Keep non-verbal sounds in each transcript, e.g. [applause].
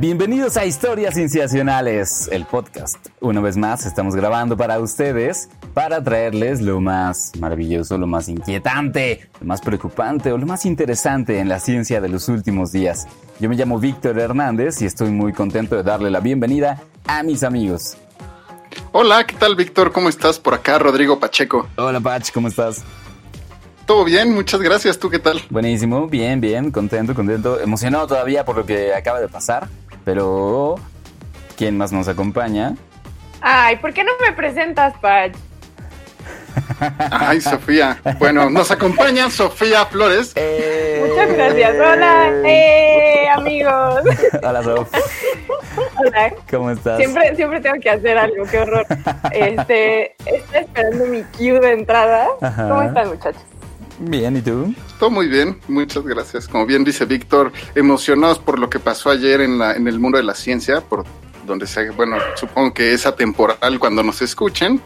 Bienvenidos a Historias Cienciacionales, el podcast. Una vez más estamos grabando para ustedes para traerles lo más maravilloso, lo más inquietante, lo más preocupante o lo más interesante en la ciencia de los últimos días. Yo me llamo Víctor Hernández y estoy muy contento de darle la bienvenida a mis amigos. Hola, ¿qué tal Víctor? ¿Cómo estás? Por acá Rodrigo Pacheco. Hola Pach, ¿cómo estás? Todo bien, muchas gracias. ¿Tú qué tal? Buenísimo, bien, bien, contento, contento, emocionado todavía por lo que acaba de pasar. Pero, ¿quién más nos acompaña? Ay, ¿por qué no me presentas, Pach? Ay, Sofía. Bueno, nos acompaña Sofía Flores. Eh, Muchas gracias. Hola, eh, amigos. Hola, Sof. Hola. ¿Cómo estás? Siempre, siempre tengo que hacer algo, qué horror. Este, estoy esperando mi cue de entrada. Ajá. ¿Cómo están, muchachos? Bien, ¿y tú? Todo muy bien, muchas gracias. Como bien dice Víctor, emocionados por lo que pasó ayer en, la, en el mundo de la ciencia, por donde se, bueno, supongo que es atemporal cuando nos escuchen,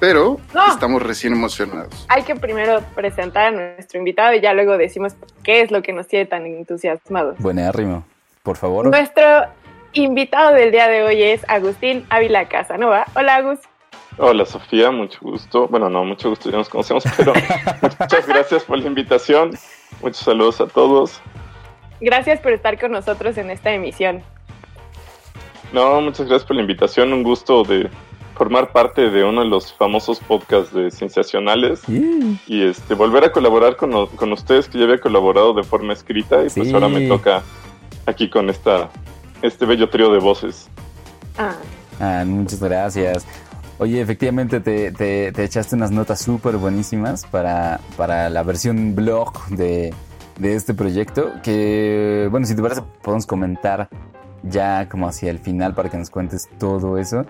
pero No. estamos recién emocionados. Hay que primero presentar a nuestro invitado y ya luego decimos qué es lo que nos tiene tan entusiasmados. Buenérrimo. Por favor. Nuestro invitado del día de hoy es Agustín Ávila Casanova. Hola, Agus. Hola Sofía, mucho gusto. Bueno, no, mucho gusto, ya nos conocemos, [laughs] pero muchas gracias por la invitación. Muchos saludos a todos. Gracias por estar con nosotros en esta emisión. No, muchas gracias por la invitación. Un gusto de formar parte de uno de los famosos podcasts de Cienciacionales Sí. y este volver a colaborar con, con ustedes que ya había colaborado de forma escrita y pues ahora me toca aquí con esta este bello trío de voces. Ah, Ah, muchas gracias. Oye, efectivamente te, te- te echaste unas notas súper buenísimas para, para la versión blog de, de este proyecto. Que, bueno, si te parece, podemos comentar ya como hacia el final para que nos cuentes todo eso.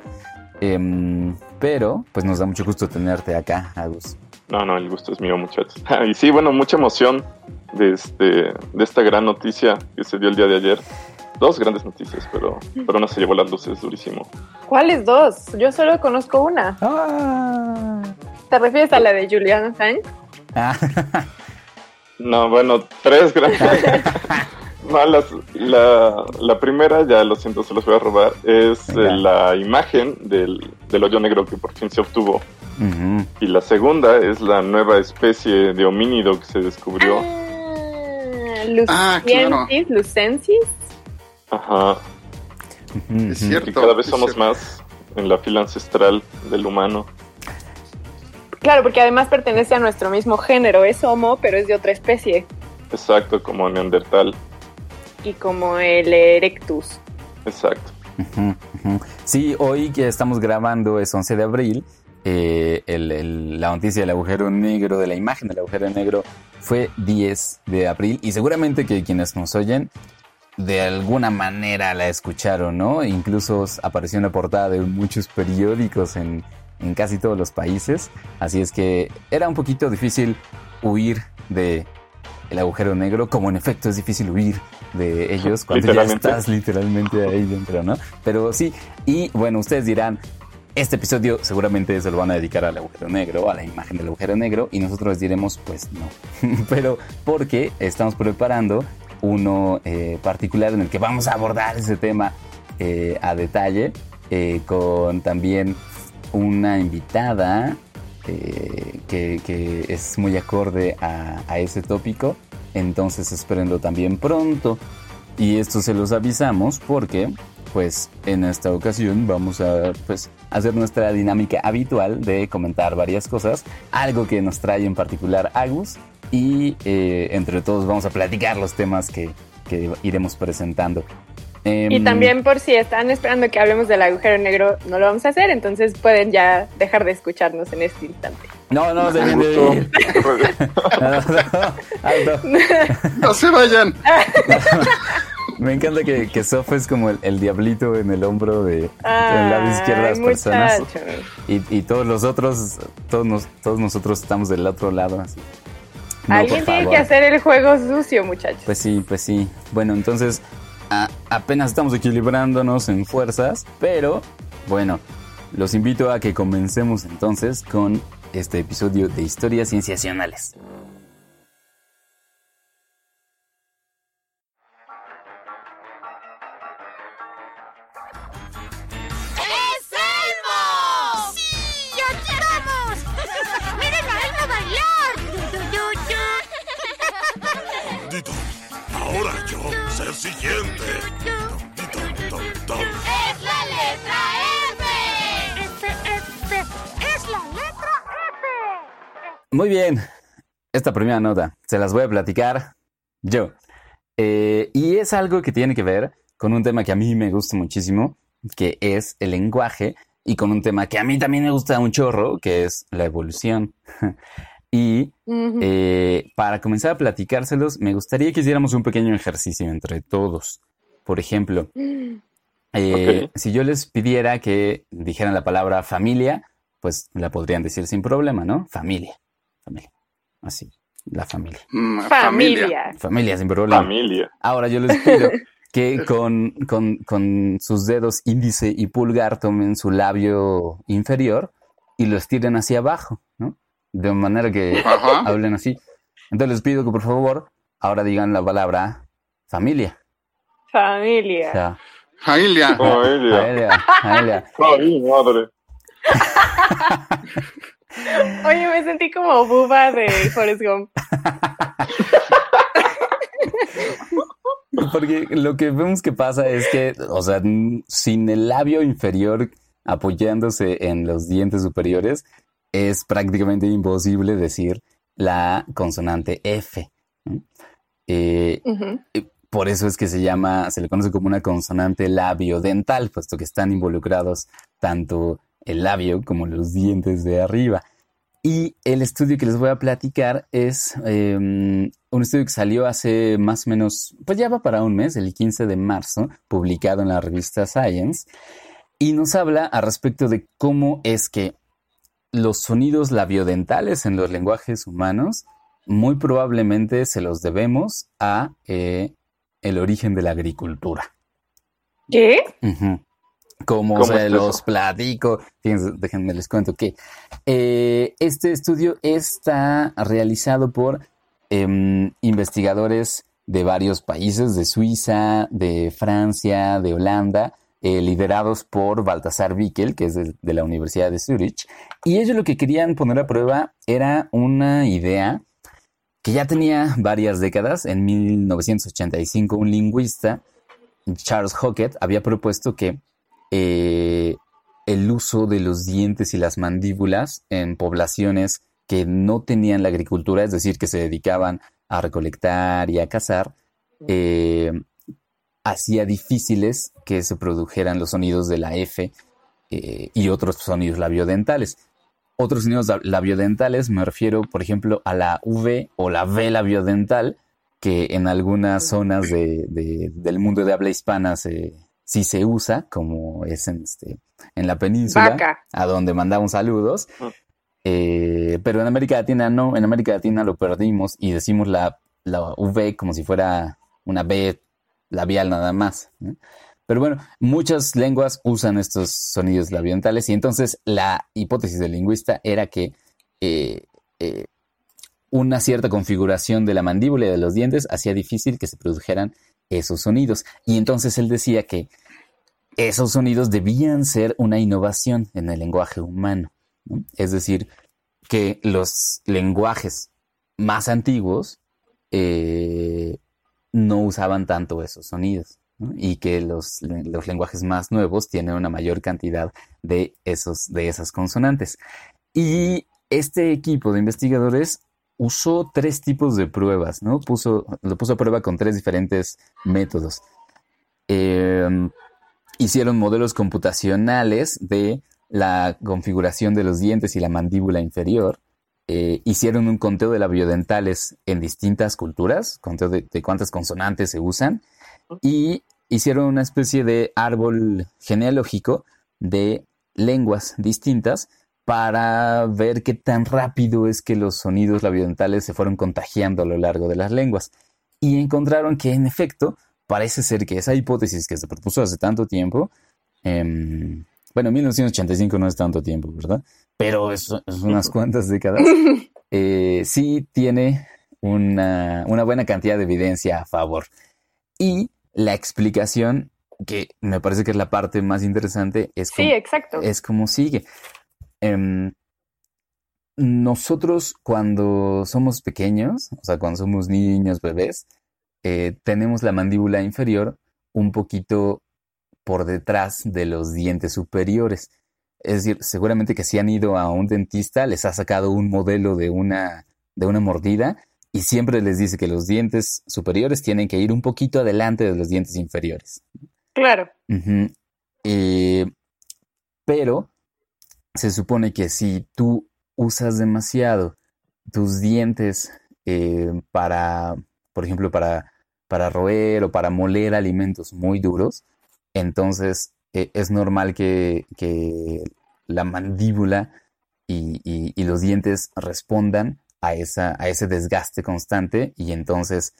Em, pero, pues nos da mucho gusto tenerte acá, Agus. No, no, el gusto es mío, muchachos. [laughs] y sí, bueno, mucha emoción de, este, de esta gran noticia que se dio el día de ayer. Dos grandes noticias, pero, pero una se llevó las luces durísimo. ¿Cuáles dos? Yo solo conozco una. Ah. ¿Te refieres a la de Julian Assange? Ah, No, bueno, tres grandes. [laughs] No, las- la, la primera, ya lo siento, se los voy a robar, es eh, la imagen del, del hoyo negro que por fin se obtuvo. Y la segunda es la nueva especie de homínido que se descubrió. Ah, Ah, claro. Lucensis, Lucensis. Ajá. Es cierto. Y cada vez somos cierto. más en la fila ancestral del humano. Claro, porque además pertenece a nuestro mismo género. Es Homo, pero es de otra especie. Exacto, como Neandertal. Y como el Erectus. Exacto. Sí, hoy que estamos grabando es 11 de abril. eh, el- el- la noticia del agujero negro, de la imagen del agujero negro, fue 10 de abril. Y seguramente que quienes nos oyen de alguna manera la escucharon, ¿no? Incluso apareció en la portada de muchos periódicos en, en casi todos los países. Así es que era un poquito difícil huir de el agujero negro, como en efecto es difícil huir de ellos cuando ya estás literalmente ahí dentro, ¿no? Pero sí, y bueno, ustedes dirán, este episodio seguramente se lo van a dedicar al agujero negro, a la imagen del agujero negro, y nosotros les diremos, pues no. [laughs] Pero porque estamos preparando uno eh, particular en el que vamos a abordar ese tema eh, a detalle, eh, con también una invitada que, que es muy acorde a, a ese tópico. Entonces espérenlo también pronto. Y esto se los avisamos porque, pues, en esta ocasión vamos a, pues, hacer nuestra dinámica habitual de comentar varias cosas. Algo que nos trae en particular Agus. Y eh, entre todos vamos a platicar los temas que, que iremos presentando. Y Em, también por si están esperando que hablemos del agujero negro, no lo vamos a hacer, entonces pueden ya dejar de escucharnos en este instante. No, no, se viene. [laughs] No, no, no. [laughs] Se vayan. [laughs] Me encanta que, que Sof es como el, el diablito en el hombro de del lado izquierdo de las personas. Y, y todos los otros, todos, nos- todos nosotros estamos del otro lado. Así. No, Alguien tiene que hacer el juego sucio, muchachos. Pues sí, pues sí. Bueno, entonces a- apenas estamos equilibrándonos en fuerzas, pero bueno, los invito a que comencemos entonces con este episodio de historias cienciacionales. Esta primera nota se las voy a platicar yo. Eh, y es algo que tiene que ver con un tema que a mí me gusta muchísimo, que es el lenguaje, y con un tema que a mí también me gusta un chorro, que es la evolución. [laughs] y eh, para comenzar a platicárselos, me gustaría que hiciéramos un pequeño ejercicio entre todos. Por ejemplo, eh, si yo les pidiera que dijeran la palabra familia, pues la podrían decir sin problema, ¿no? Familia, familia. Así, la familia. Mm, Familia. Familia sin problema. Familia. Ahora yo les pido [laughs] que con, con- con sus dedos índice y pulgar tomen su labio inferior y lo estiren hacia abajo, ¿no? De manera que Ajá. hablen así. Entonces les pido que por favor ahora digan la palabra familia. O Familia. sea, [laughs] Familia. Familia. familia, familia. Ay, madre. [laughs] Oye, me sentí como buba de Forrest Gump. [laughs] Porque lo que vemos que pasa es que, o sea, sin el labio inferior apoyándose en los dientes superiores, es prácticamente imposible decir la consonante F. Eh, Ujú. por eso es que se llama, se le conoce como una consonante labiodental, puesto que están involucrados tanto el labio como los dientes de arriba. Y el estudio que les voy a platicar es eh, un estudio que salió hace más o menos, pues ya va para un mes, el 15 de marzo, publicado en la revista Science, y nos habla al respecto de cómo es que los sonidos labiodentales en los lenguajes humanos muy probablemente se los debemos a eh, el origen de la agricultura. ¿Qué? Como ¿Cómo se es los platico, fíjense, déjenme les cuento que eh, este estudio está realizado por em, investigadores de varios países, de Suiza, de Francia, de Holanda, eh, liderados por Baltasar Bickel, que es de, de la Universidad de Zurich. Y ellos lo que querían poner a prueba era una idea que ya tenía varias décadas. En 1985, un lingüista, Charles Hockett, había propuesto que eh, el uso de los dientes y las mandíbulas en poblaciones que no tenían la agricultura, es decir, que se dedicaban a recolectar y a cazar, eh, hacía difíciles que se produjeran los sonidos de la F eh, y otros sonidos labiodentales. Otros sonidos lab- labiodentales me refiero, por ejemplo, a la V o la V labiodental, que en algunas zonas de- del mundo de habla hispana se, sí se usa, como es en, este, en la península, Vaca. a donde mandamos saludos. Eh, pero en América Latina no, en América Latina lo perdimos y decimos la, la V como si fuera una B labial nada más. Pero bueno, muchas lenguas usan estos sonidos labiodentales y entonces la hipótesis del lingüista era que eh, eh, una cierta configuración de la mandíbula y de los dientes hacía difícil que se produjeran esos sonidos. Y entonces él decía que esos sonidos debían ser una innovación en el lenguaje humano. ¿no? Es decir, que los lenguajes más antiguos eh, no usaban tanto esos sonidos y que los, los lenguajes más nuevos tienen una mayor cantidad de, esos, de esas consonantes. Y este equipo de investigadores usó tres tipos de pruebas, ¿no? Puso, lo puso a prueba con tres diferentes métodos. Eh, hicieron modelos computacionales de la configuración de los dientes y la mandíbula inferior. Eh, hicieron un conteo de labiodentales en distintas culturas, conteo de, de cuántas consonantes se usan, y hicieron una especie de árbol genealógico de lenguas distintas para ver qué tan rápido es que los sonidos labiodentales se fueron contagiando a lo largo de las lenguas. Y encontraron que, en efecto, parece ser que esa hipótesis que se propuso hace tanto tiempo, em, bueno, 1985 no es tanto tiempo, ¿verdad? Pero es, es unas cuantas décadas, [laughs] eh, sí tiene una, una buena cantidad de evidencia a favor. Y la explicación, que me parece que es la parte más interesante, es Sí, exacto. es como sigue. Em, nosotros cuando somos pequeños, o sea, cuando somos niños, bebés, eh, tenemos la mandíbula inferior un poquito por detrás de los dientes superiores. Es decir, seguramente que si han ido a un dentista, les ha sacado un modelo de una, de una mordida y siempre les dice que los dientes superiores tienen que ir un poquito adelante de los dientes inferiores. Claro. Eh, pero se supone que si tú usas demasiado tus dientes eh, para, por ejemplo, para, para roer o para moler alimentos muy duros, entonces eh, es normal que, que la mandíbula y, y- y los dientes respondan a esa, a ese desgaste constante y entonces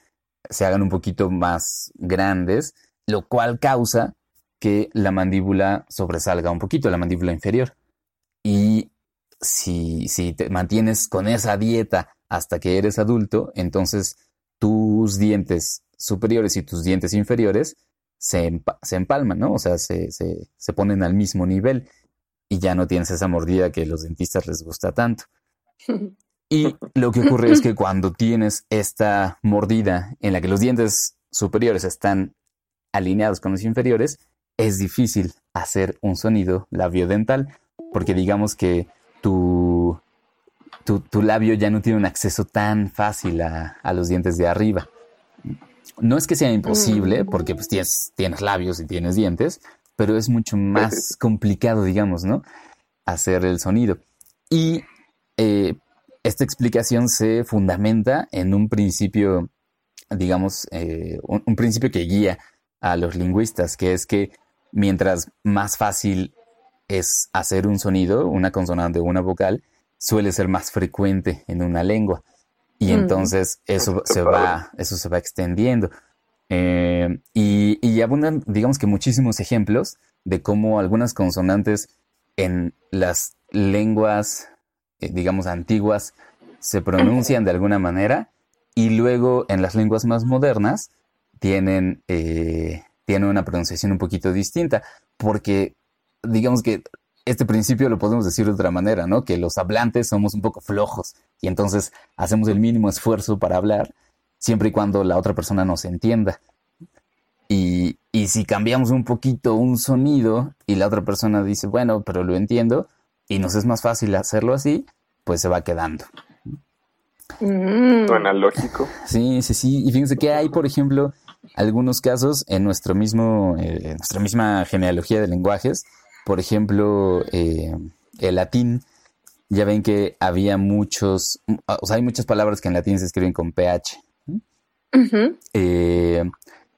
se hagan un poquito más grandes, lo cual causa que la mandíbula sobresalga un poquito, la mandíbula inferior. Y si, si te mantienes con esa dieta hasta que eres adulto, entonces tus dientes superiores y tus dientes inferiores se, empa- se empalman, ¿no? O sea, se, se, se ponen al mismo nivel y ya no tienes esa mordida que a los dentistas les gusta tanto. [laughs] Y lo que ocurre es que cuando tienes esta mordida en la que los dientes superiores están alineados con los inferiores, es difícil hacer un sonido labiodental, porque digamos que tu, tu, tu labio ya no tiene un acceso tan fácil a, a los dientes de arriba. No es que sea imposible, porque pues tienes, tienes labios y tienes dientes, pero es mucho más [laughs] complicado, digamos, ¿no? Hacer el sonido. Y eh, esta explicación se fundamenta en un principio, digamos, eh, un, un principio que guía a los lingüistas, que es que mientras más fácil es hacer un sonido, una consonante o una vocal, suele ser más frecuente en una lengua. Y Mm. entonces eso se va, eso se va extendiendo. Eh, y, y abundan, digamos que muchísimos ejemplos de cómo algunas consonantes en las lenguas, eh, digamos, antiguas, se pronuncian de alguna manera y luego en las lenguas más modernas tienen, eh, tienen una pronunciación un poquito distinta, porque digamos que este principio lo podemos decir de otra manera, ¿no? Que los hablantes somos un poco flojos y entonces hacemos el mínimo esfuerzo para hablar, siempre y cuando la otra persona nos entienda. Y, y si cambiamos un poquito un sonido y la otra persona dice, bueno, pero lo entiendo, y nos es más fácil hacerlo así, pues se va quedando. Mm. Suena lógico. Sí, sí, sí. Y fíjense que hay, por ejemplo, algunos casos en nuestro mismo, eh, en nuestra misma genealogía de lenguajes. Por ejemplo, eh, el latín. Ya ven que había muchos, o sea, hay muchas palabras que en latín se escriben con ph. Eh,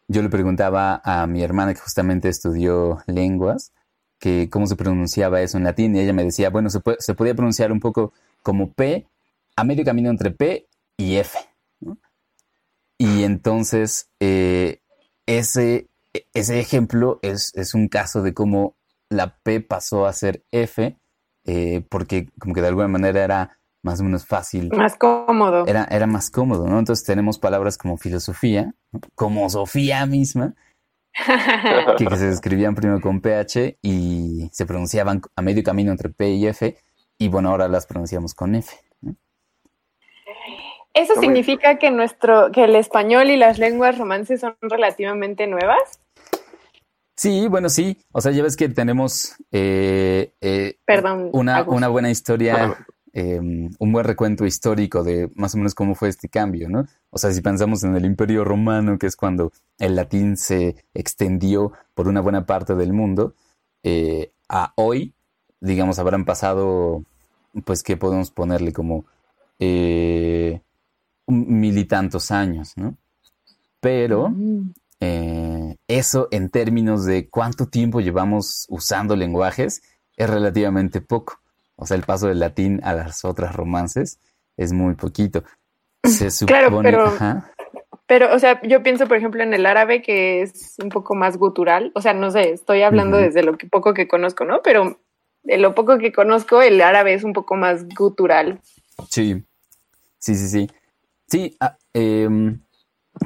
yo le preguntaba a mi hermana que justamente estudió lenguas, que cómo se pronunciaba eso en latín, y ella me decía, bueno, se, puede- se podía pronunciar un poco como P, a medio camino entre P y F. ¿no? Y entonces, eh, ese, ese ejemplo es, es un caso de cómo la P pasó a ser F, eh, porque como que de alguna manera era más o menos fácil Más cómodo. era, era más cómodo, ¿no? Entonces tenemos palabras como filosofía, ¿no? como Sofía misma, [laughs] que, que se escribían primero con PH y se pronunciaban a medio camino entre P y F, y bueno, ahora las pronunciamos con F. ¿no? ¿Eso significa que nuestro, que el español y las lenguas romances son relativamente nuevas? Sí, bueno, sí. O sea, ya ves que tenemos eh, eh, Perdón. una, una buena historia, eh, un buen recuento histórico de más o menos cómo fue este cambio, ¿no? O sea, si pensamos en el Imperio Romano, que es cuando el latín se extendió por una buena parte del mundo, eh, a hoy, digamos, habrán pasado, pues, ¿qué podemos ponerle? Como eh, mil y tantos años, ¿no? Pero Mm. Eh, eso en términos de cuánto tiempo llevamos usando lenguajes es relativamente poco. O sea, el paso del latín a las otras romances es muy poquito. Se [clears throat] Claro, supone, pero- ajá, Pero, o sea, yo pienso, por ejemplo, en el árabe que es un poco más gutural. O sea, no sé, estoy hablando desde lo que poco que conozco, ¿no? Pero de lo poco que conozco, el árabe es un poco más gutural. Sí, sí, sí, sí. Sí, ah, em,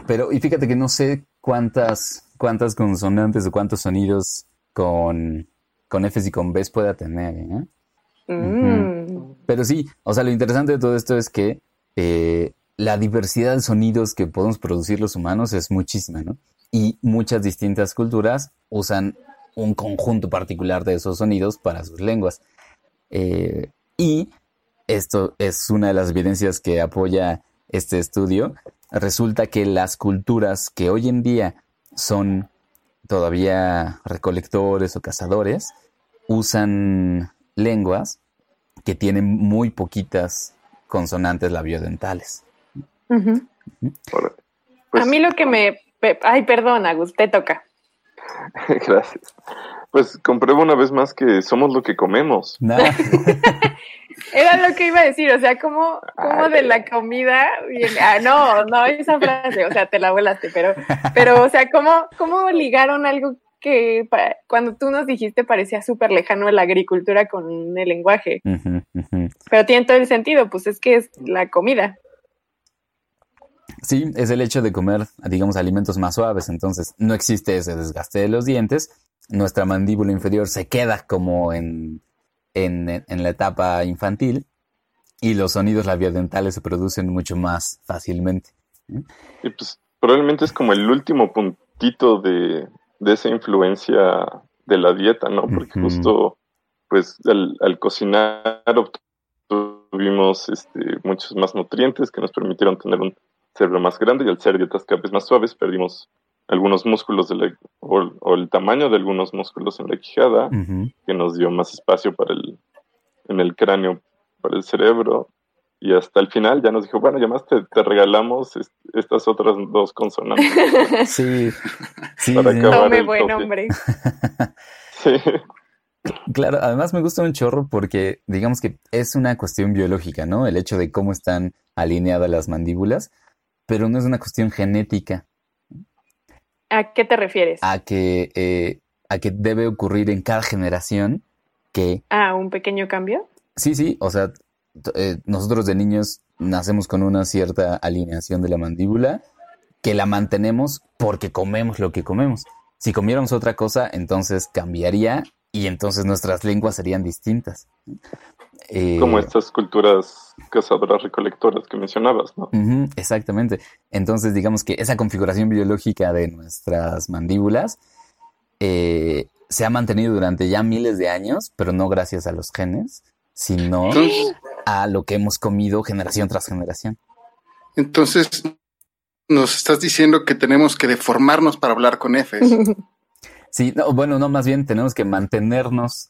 pero y fíjate que no sé cuántas, cuántas consonantes o cuántos sonidos con, con Fs y con Bs pueda tener, ¿eh? Mm. Pero sí, o sea, lo interesante de todo esto es que eh, la diversidad de sonidos que podemos producir los humanos es muchísima, ¿no? Y muchas distintas culturas usan un conjunto particular de esos sonidos para sus lenguas. Eh, y esto es una de las evidencias que apoya este estudio. Resulta que las culturas que hoy en día son todavía recolectores o cazadores usan lenguas que tienen muy poquitas consonantes labiodentales. Órale. Pues, A mí lo que me... Ay, perdón, Agus, te toca. [laughs] Gracias. Pues compruebo una vez más que somos lo que comemos. Nada. [laughs] Era lo que iba a decir, o sea, como, de la comida viene. Ah, no, no, esa frase, o sea, te la volaste, pero, pero, o sea, ¿cómo, cómo ligaron algo que cuando tú nos dijiste parecía súper lejano la agricultura con el lenguaje? Pero tiene todo el sentido, pues es que es la comida. Sí, es el hecho de comer, digamos, alimentos más suaves. Entonces, no existe ese desgaste de los dientes. Nuestra mandíbula inferior se queda como en, en, en la etapa infantil y los sonidos labiodentales se producen mucho más fácilmente. Y pues probablemente es como el último puntito de, de esa influencia de la dieta, ¿no? Porque justo, pues, al, al cocinar obtuvimos este, muchos más nutrientes que nos permitieron tener un cerebro más grande y al ser dietas cada vez más suaves perdimos algunos músculos de la, o, o el tamaño de algunos músculos en la quijada que nos dio más espacio para el, en el cráneo para el cerebro y hasta el final ya nos dijo, bueno, ya más te, te regalamos est- estas otras dos consonantes. [laughs] Sí, sí, Para sí. acabar. Tome el buen hombre. [laughs] Sí, Claro, además me gusta un chorro porque digamos que es una cuestión biológica, ¿no? El hecho de cómo están alineadas las mandíbulas, pero no es una cuestión genética. ¿A qué te refieres? a que, eh, a que debe ocurrir en cada generación que, ¿A un pequeño cambio? sí, sí, o sea, eh, nosotros de niños nacemos con una cierta alineación de la mandíbula que la mantenemos porque comemos lo que comemos. Si comiéramos otra cosa, entonces cambiaría y entonces nuestras lenguas serían distintas. Eh, como estas culturas cazadoras recolectoras que mencionabas, ¿no? Exactamente. Entonces, digamos que esa configuración biológica de nuestras mandíbulas eh, se ha mantenido durante ya miles de años, pero no gracias a los genes, sino Entonces, a lo que hemos comido generación tras generación. entonces nos estás diciendo que tenemos que deformarnos para hablar con Fs. [laughs] Sí, no, bueno, no, más bien tenemos que mantenernos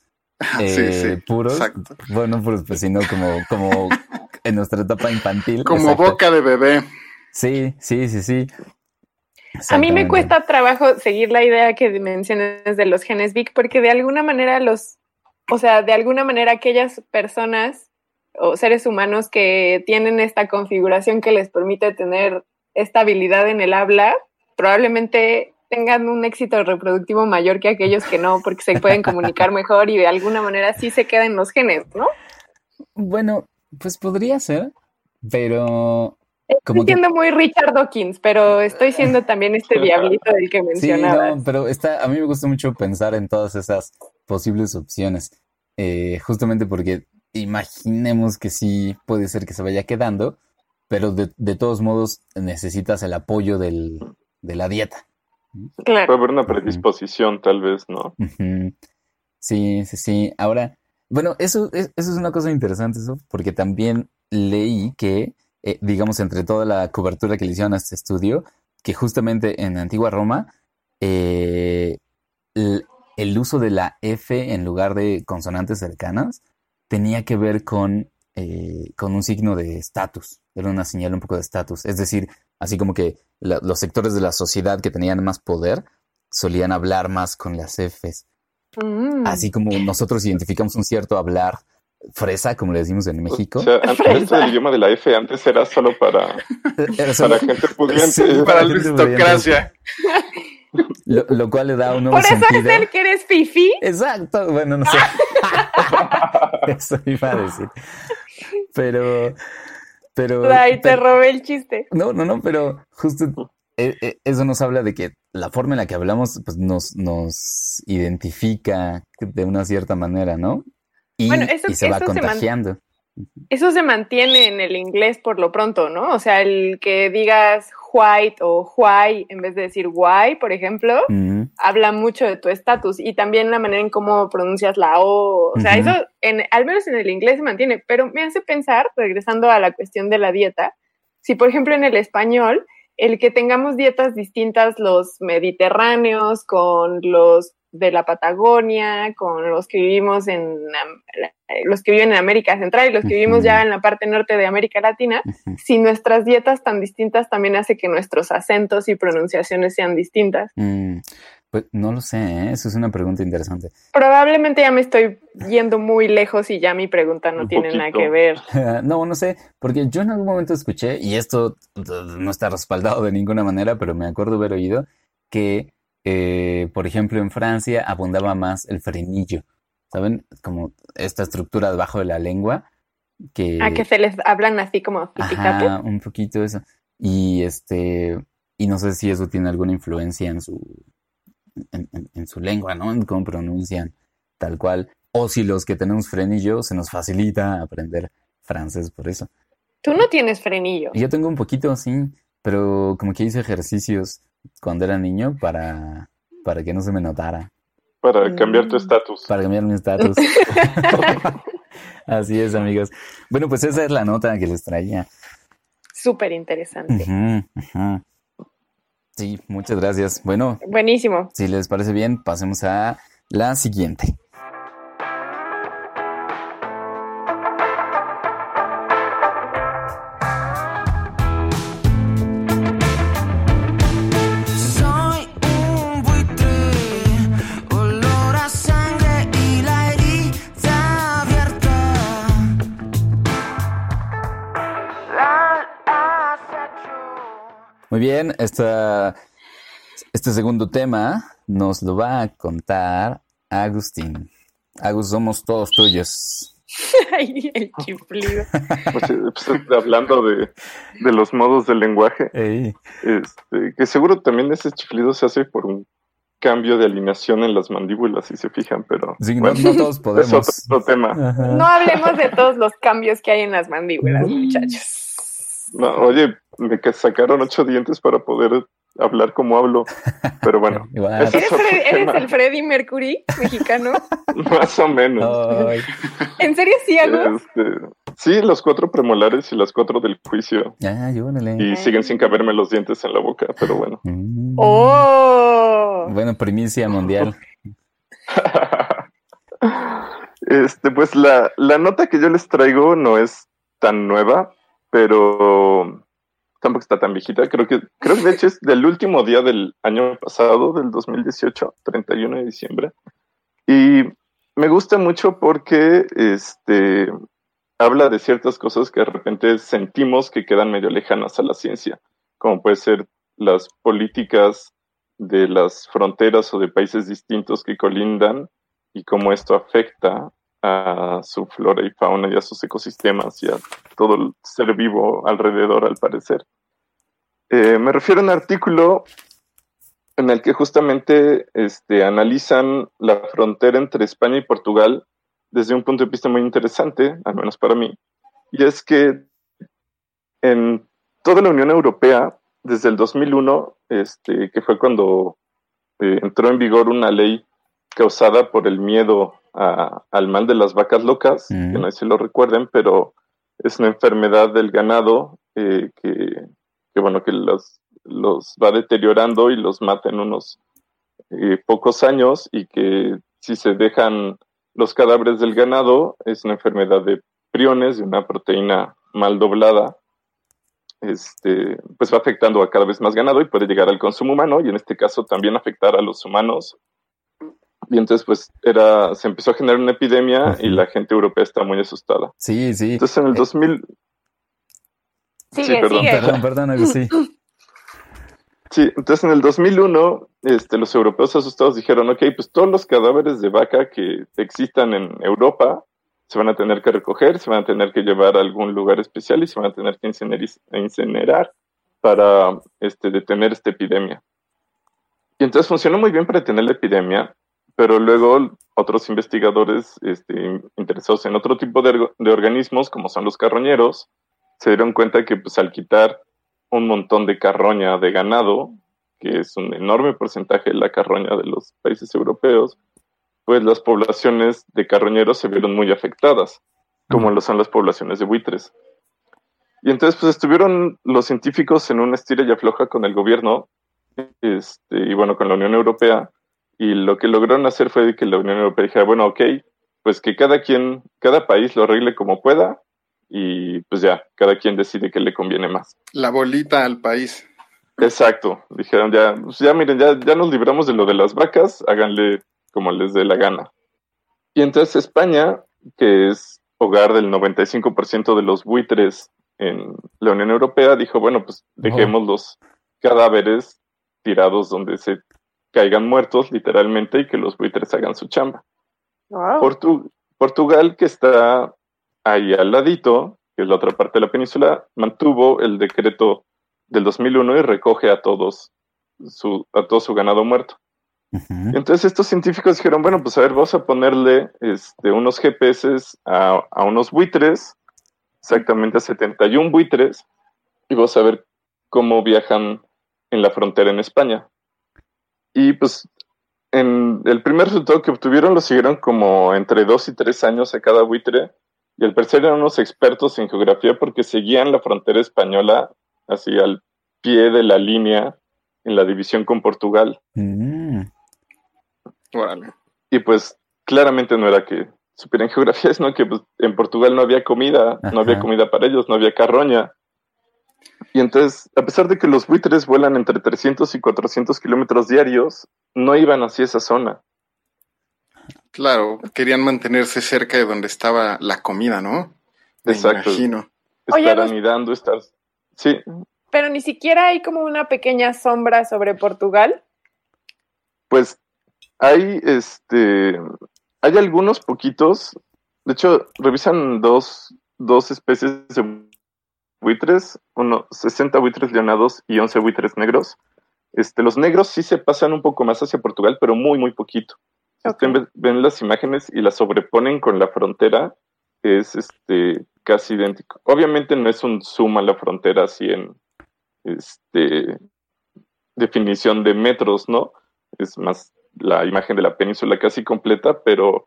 eh, [laughs] Sí, sí, puros. exacto. Bueno, puros, pues sino como, como [laughs] en nuestra etapa infantil. Como exacto. boca de bebé. Sí, sí, sí, sí. A mí me cuesta trabajo seguir la idea que mencionas de los genes Vic, porque de alguna manera los, o sea, de alguna manera aquellas personas o seres humanos que tienen esta configuración que les permite tener estabilidad en el habla, probablemente tengan un éxito reproductivo mayor que aquellos que no, porque se pueden comunicar mejor y de alguna manera sí se quedan los genes, ¿no? Bueno, pues podría ser, pero Estoy como que muy Richard Dawkins, pero estoy siendo también este diablito del que Sí, mencionabas. no, pero está, a mí me gusta mucho pensar en todas esas posibles opciones, eh, justamente porque imaginemos que sí puede ser que se vaya quedando, pero de, de todos modos necesitas el apoyo del, de la dieta. Claro. Puede haber una predisposición, tal vez, ¿no? Sí, sí, sí. Ahora, bueno, eso, es- eso es una cosa interesante, eso, porque también leí que, eh, digamos, entre toda la cobertura que le hicieron a este estudio, que justamente en Antigua Roma, eh, el, el uso de la F en lugar de consonantes cercanas tenía que ver con, eh, con un signo de estatus, era una señal un poco de estatus. Es decir, así como que la- los sectores de la sociedad que tenían más poder solían hablar más con las Fs. Mm. Así como nosotros identificamos un cierto hablar fresa, como le decimos en México. O sea, antes esto del idioma de la F antes era solo para, [laughs] Era solo- para gente pudiente. Sí, Para la aristocracia. Lo, lo cual le da a uno Por un eso sentido. es el que eres fifi. Exacto, bueno, no sé. [laughs] [laughs] Eso iba a decir. Pero, pero. Ay, te robé el chiste. no, no, no, pero justo eh, eh, eso nos habla de que la forma en la que hablamos pues, nos, nos identifica de una cierta manera, ¿no? Y, Bueno, eso- y se va se contagiando. Eso se mantiene en el inglés por lo pronto, ¿no? O sea, el que digas white o why en vez de decir why, por ejemplo, habla mucho de tu estatus y también la manera en cómo pronuncias la O. O sea, eso en, al menos en el inglés se mantiene, pero me hace pensar, regresando a la cuestión de la dieta, si por ejemplo en el español, el que tengamos dietas distintas los mediterráneos con los de la Patagonia, con los que vivimos en eh, los que viven en América Central y los que vivimos ya en la parte norte de América Latina, si nuestras dietas tan distintas también hace que nuestros acentos y pronunciaciones sean distintas. mm. Pues no lo sé, ¿eh? Eso es una pregunta interesante. Probablemente ya me estoy yendo muy lejos y ya mi pregunta no Un tiene nada que ver. [laughs] No, no sé, porque yo en algún momento escuché, y esto no está respaldado de ninguna manera, pero me acuerdo haber oído que, eh, por ejemplo, en Francia abundaba más el frenillo, ¿saben? Como esta estructura debajo de la lengua que... A que se les hablan así como. Ajá, un poquito eso. Y este, y no sé si eso tiene alguna influencia en su, en, en- en su lengua, ¿no? En cómo pronuncian tal cual. O si los que tenemos frenillo se nos facilita aprender francés por eso. Tú no tienes frenillo. Yo tengo un poquito así, pero como que hice ejercicios cuando era niño para, para que no se me notara, Para cambiar tu Mm. estatus. para cambiar mi estatus. [laughs] [laughs] Así es, amigos. Bueno, pues esa es la nota que les traía. Súper interesante. Sí, muchas gracias. Bueno, Buenísimo. si les parece bien, pasemos a la siguiente. Muy bien, esta, este segundo tema nos lo va a contar Agustín. Agus, somos todos tuyos. [laughs] Ay, el chiflido. Pues, eh, pues, hablando de, de los modos del lenguaje, este, que seguro también ese chiflido se hace por un cambio de alineación en las mandíbulas, si se fijan, pero Sí, bueno, no todos [laughs] es podemos. otro, otro tema. Ajá. No hablemos de todos los cambios que hay en las mandíbulas, muchachos. No, oye, me ca- sacaron ocho dientes para poder hablar como hablo, pero bueno, [laughs] ¿Eres, el Freddie Mercury mexicano? [laughs] más o menos. Ay, [laughs] ¿En serio sí, Agus? Este, sí, los cuatro premolares y las cuatro del juicio. Y siguen sin caberme los dientes en la boca, pero bueno. Mm. ¡Oh! Bueno, primicia mundial. Este, pues la, la nota que yo les traigo no es tan nueva, pero tampoco está tan viejita. Creo que, creo que de hecho es del último día del año pasado, del 2018, 31 de diciembre. Y me gusta mucho porque este habla de ciertas cosas que de repente sentimos que quedan medio lejanas a la ciencia, como puede ser las políticas de las fronteras o de países distintos que colindan y cómo esto afecta a su flora y fauna y a sus ecosistemas y a todo el ser vivo alrededor, al parecer. Eh, me refiero a un artículo en el que justamente este, analizan la frontera entre España y Portugal desde un punto de vista muy interesante, al menos para mí, y es que en toda la Unión Europea, desde el 2001, este, que fue cuando eh, entró en vigor una ley causada por el miedo a- al mal de las vacas locas, Mm. que no sé si lo recuerden, pero es una enfermedad del ganado eh, que, que, bueno, que los, los va deteriorando y los mata en unos eh, pocos años y que si se dejan los cadáveres del ganado es una enfermedad de priones, de una proteína mal doblada, este, pues va afectando a cada vez más ganado y puede llegar al consumo humano y en este caso también afectar a los humanos Y entonces, pues, era, se empezó a generar una epidemia y la gente europea está muy asustada. Sí, sí. Entonces, en el Eh, 2000, Sigue, perdón, sigue. Perdón, perdón, algo sí. [laughs] Sí, entonces en el 2001, este, los europeos asustados dijeron, ok, pues todos los cadáveres de vaca que existan en Europa se van a tener que recoger, se van a tener que llevar a algún lugar especial y se van a tener que incinerar para este, detener esta epidemia. Y entonces funcionó muy bien para detener la epidemia, pero luego otros investigadores este, interesados en otro tipo de, organismos, como son los carroñeros, se dieron cuenta que pues al quitar un montón de carroña de ganado, que es un enorme porcentaje de la carroña de los países europeos, pues las poblaciones de carroñeros se vieron muy afectadas, como lo son las poblaciones de buitres. Y entonces pues estuvieron los científicos en una estira y afloja con el gobierno, este, y bueno, con la Unión Europea, y lo que lograron hacer fue que la Unión Europea dijera, bueno, ok, pues que cada quien, cada país lo arregle como pueda, y pues ya, cada quien decide qué le conviene más. La bolita al país. Exacto, dijeron ya, pues ya miren, ya, ya nos libramos de lo de las vacas, háganle como les dé la gana. Y entonces España, que es hogar del 95% de los buitres en la Unión Europea, dijo, bueno, pues dejemos los cadáveres tirados donde se caigan muertos, literalmente, y que los buitres hagan su chamba. Wow. Portu- Portugal, que está ahí al ladito, que es la otra parte de la península, mantuvo el decreto del 2001 y recoge a todos su, a todo su ganado muerto. Entonces estos científicos dijeron, bueno, pues a ver, vamos a ponerle este, unos GPS a, a unos buitres, exactamente a 71 buitres, y vamos a ver cómo viajan en la frontera en España. Y pues en el primer resultado que obtuvieron lo siguieron como entre dos y tres años a cada buitre, y al parecer eran unos expertos en geografía porque seguían la frontera española así al pie de la línea en la división con Portugal. Mm. Y pues claramente no era que supieran geografía, sino que pues, en Portugal no había comida, no había comida para ellos, no había carroña. Y entonces, a pesar de que los buitres vuelan entre 300 y 400 kilómetros diarios, no iban hacia esa zona. Claro, querían mantenerse cerca de donde estaba la comida, ¿no? Me Exacto. imagino. Estar anidando, estar... Sí, Pero ni siquiera hay como una pequeña sombra sobre Portugal. pues hay, este, hay algunos poquitos. De hecho, revisan dos, dos especies de buitres, uno, 60 buitres leonados y 11 buitres negros. Este, los negros sí se pasan un poco más hacia Portugal, pero muy, muy poquito. Si ven- ven las imágenes y las sobreponen con la frontera, es este, casi idéntico. Obviamente no es un zoom a la frontera así en este, definición de metros, ¿no? Es más la imagen de la península casi completa, pero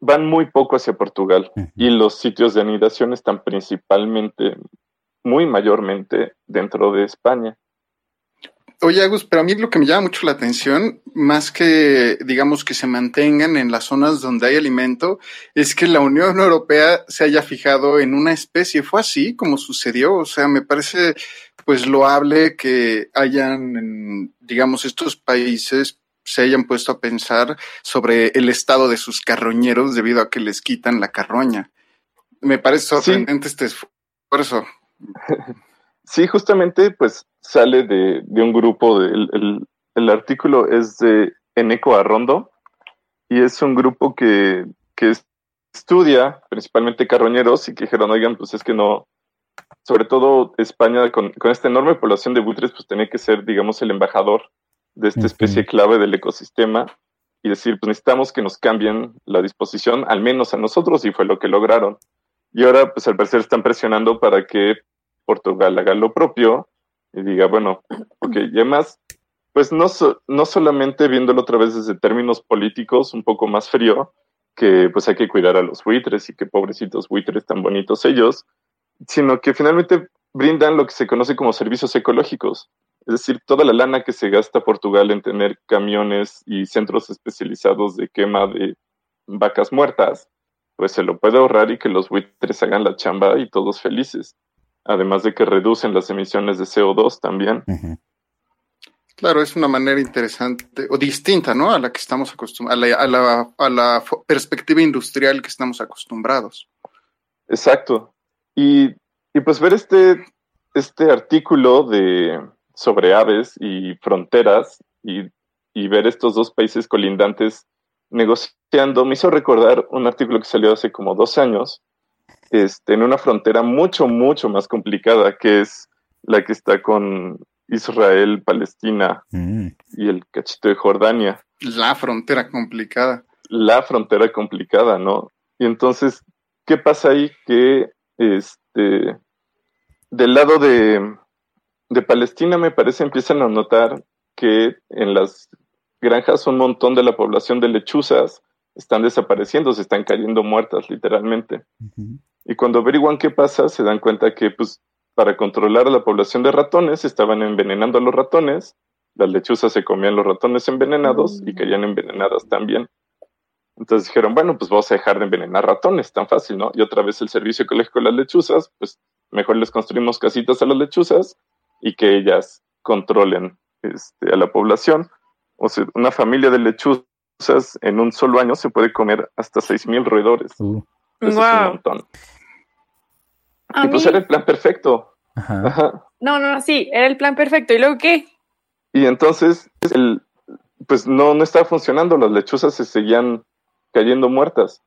van muy poco hacia Portugal y los sitios de anidación están principalmente, muy mayormente dentro de España. Oye, Agus, pero a mí lo que me llama mucho la atención, más que, digamos, que se mantengan en las zonas donde hay alimento, es que la Unión Europea se haya fijado en una especie. Fue así como sucedió. O sea, me parece, pues, loable que hayan, digamos, estos países se hayan puesto a pensar sobre el estado de sus carroñeros debido a que les quitan la carroña. Me parece sorprendente este esfuerzo. [laughs] Sí, justamente, pues sale de, de un grupo, de, el, el- el artículo es de Eneco Arrondo y es un grupo que, que es- estudia principalmente carroñeros y que dijeron, oigan, pues es que no, sobre todo España con, con esta enorme población de buitres, pues tenía que ser, digamos, el embajador de esta especie clave del ecosistema y decir, pues necesitamos que nos cambien la disposición, al menos a nosotros, y fue lo que lograron. Y ahora, pues al parecer están presionando para que Portugal haga lo propio y diga, bueno, ok, y además, pues no, so- no solamente viéndolo otra vez desde términos políticos, un poco más frío, que pues hay que cuidar a los buitres y que pobrecitos buitres tan bonitos ellos, sino que finalmente brindan lo que se conoce como servicios ecológicos. Es decir, toda la lana que se gasta Portugal en tener camiones y centros especializados de quema de vacas muertas, pues se lo puede ahorrar y que los buitres hagan la chamba y todos felices. Además de que reducen las emisiones de CO2 también. Claro, es una manera interesante o distinta, ¿no? A la que estamos acostumbrados, a la, a la, a la perspectiva industrial que estamos acostumbrados. Exacto. Y, y pues ver este, este artículo de, sobre aves y fronteras y, y ver estos dos países colindantes negociando me hizo recordar un artículo que salió hace como dos años este, en una frontera mucho, mucho más complicada que es la que está con Israel, Palestina Mm. y el cachito de Jordania La frontera complicada. la frontera complicada, ¿no? Y entonces, ¿qué pasa ahí? Que este del lado de, de Palestina, me parece, empiezan a notar que en las granjas un montón de la población de lechuzas están desapareciendo, se están cayendo muertas, literalmente. Y cuando averiguan qué pasa, se dan cuenta que, pues, para controlar a la población de ratones, estaban envenenando a los ratones, las lechuzas se comían los ratones envenenados y caían envenenadas también. Entonces dijeron, bueno, pues vamos a dejar de envenenar ratones, tan fácil, ¿no? Y otra vez el servicio ecológico de las lechuzas, pues mejor les construimos casitas a las lechuzas y que ellas controlen este, a la población. O sea, una familia de lechuzas en un solo año se puede comer hasta 6.000 roedores. Uh, Eso es un montón. A Y pues mí- era el plan perfecto. ajá. Ajá. No, no, no, sí, era el plan perfecto. ¿Y luego qué? Y entonces, el, pues no, no estaba funcionando, las lechuzas se seguían cayendo muertas.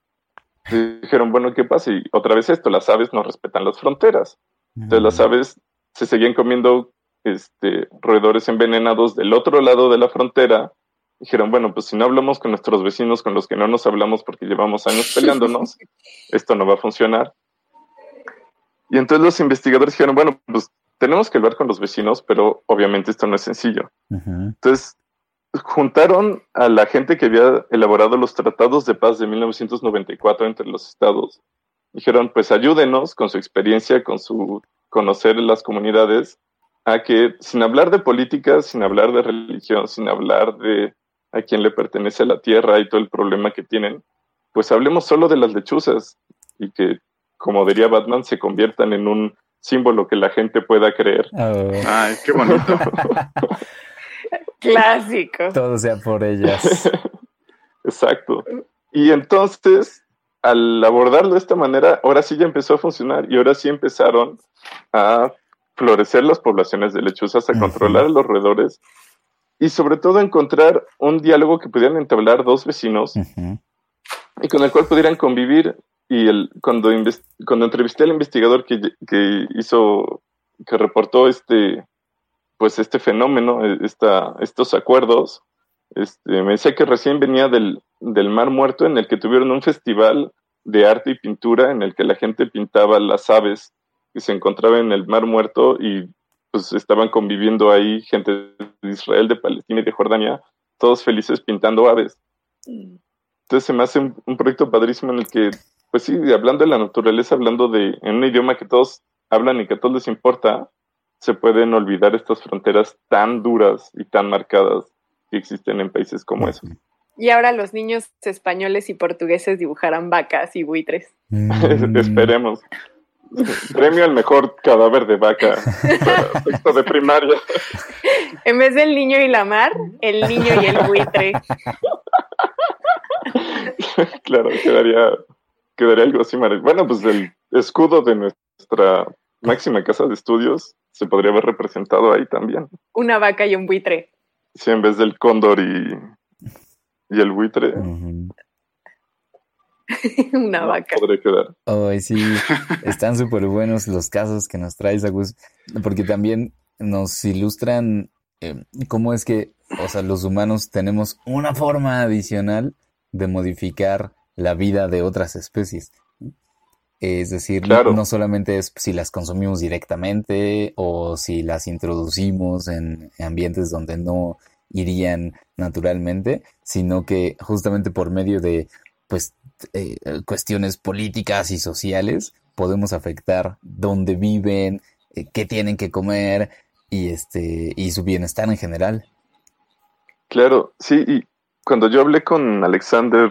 Y dijeron, bueno, ¿qué pasa? Y otra vez esto, las aves no respetan las fronteras. Entonces las aves se seguían comiendo este, roedores envenenados del otro lado de la frontera. Dijeron, bueno, pues si no hablamos con nuestros vecinos con los que no nos hablamos porque llevamos años [laughs] peleándonos, esto no va a funcionar. Y entonces los investigadores dijeron, bueno, pues tenemos que hablar con los vecinos, pero obviamente esto no es sencillo. Entonces, juntaron a la gente que había elaborado los tratados de paz de 1994 entre los estados. Dijeron, pues ayúdenos con su experiencia, con su conocer las comunidades, a que sin hablar de política, sin hablar de religión, sin hablar de a quién le pertenece la tierra y todo el problema que tienen, pues hablemos solo de las lechuzas y que, como diría Batman, se conviertan en un símbolo que la gente pueda creer. Oh, Ay, qué bonito. [laughs] Clásico. todo sea por ellas. [laughs] Exacto. Y entonces, al abordarlo de esta manera, ahora sí ya empezó a funcionar y ahora sí empezaron a florecer las poblaciones de lechuzas, a controlar los roedores y sobre todo encontrar un diálogo que pudieran entablar dos vecinos y con el cual pudieran convivir. Y el, cuando, cuando entrevisté al investigador que, que hizo, que reportó este, pues este fenómeno, eh, esta, estos acuerdos, este, me decía que recién venía del, del Mar Muerto, en el que tuvieron un festival de arte y pintura, en el que la gente pintaba las aves que se encontraban en el Mar Muerto y pues estaban conviviendo ahí gente de Israel, de Palestina y de Jordania, todos felices pintando aves. Entonces se me hace un, un proyecto padrísimo en el que, pues sí, hablando de la naturaleza, hablando de en un idioma que todos hablan y que a todos les importa, se pueden olvidar estas fronteras tan duras y tan marcadas que existen en países como esos. Y ahora los niños españoles y portugueses dibujarán vacas y buitres. Mm. [laughs] Esperemos. [laughs] Premio al mejor cadáver de vaca de primaria. [laughs] En vez del niño y la mar, el niño y el buitre. [laughs] claro, quedaría, quedaría algo así maravilloso. Bueno, pues el escudo de nuestra máxima casa de estudios se podría haber representado ahí también. Una vaca y un buitre. Sí, en vez del cóndor y, y el buitre. [laughs] Una no, vaca. podría quedar. Ay, sí, [laughs] están súper buenos los casos que nos traes, Agus, porque también nos ilustran eh, cómo es que, o sea, los humanos tenemos una forma adicional de modificar la vida de otras especies. Es decir, Claro. no solamente es si las consumimos directamente o si las introducimos en ambientes donde no irían naturalmente, sino que justamente por medio de pues eh, cuestiones políticas y sociales podemos afectar dónde viven, eh, qué tienen que comer y este y su bienestar en general. Claro, sí, y cuando yo hablé con Alexander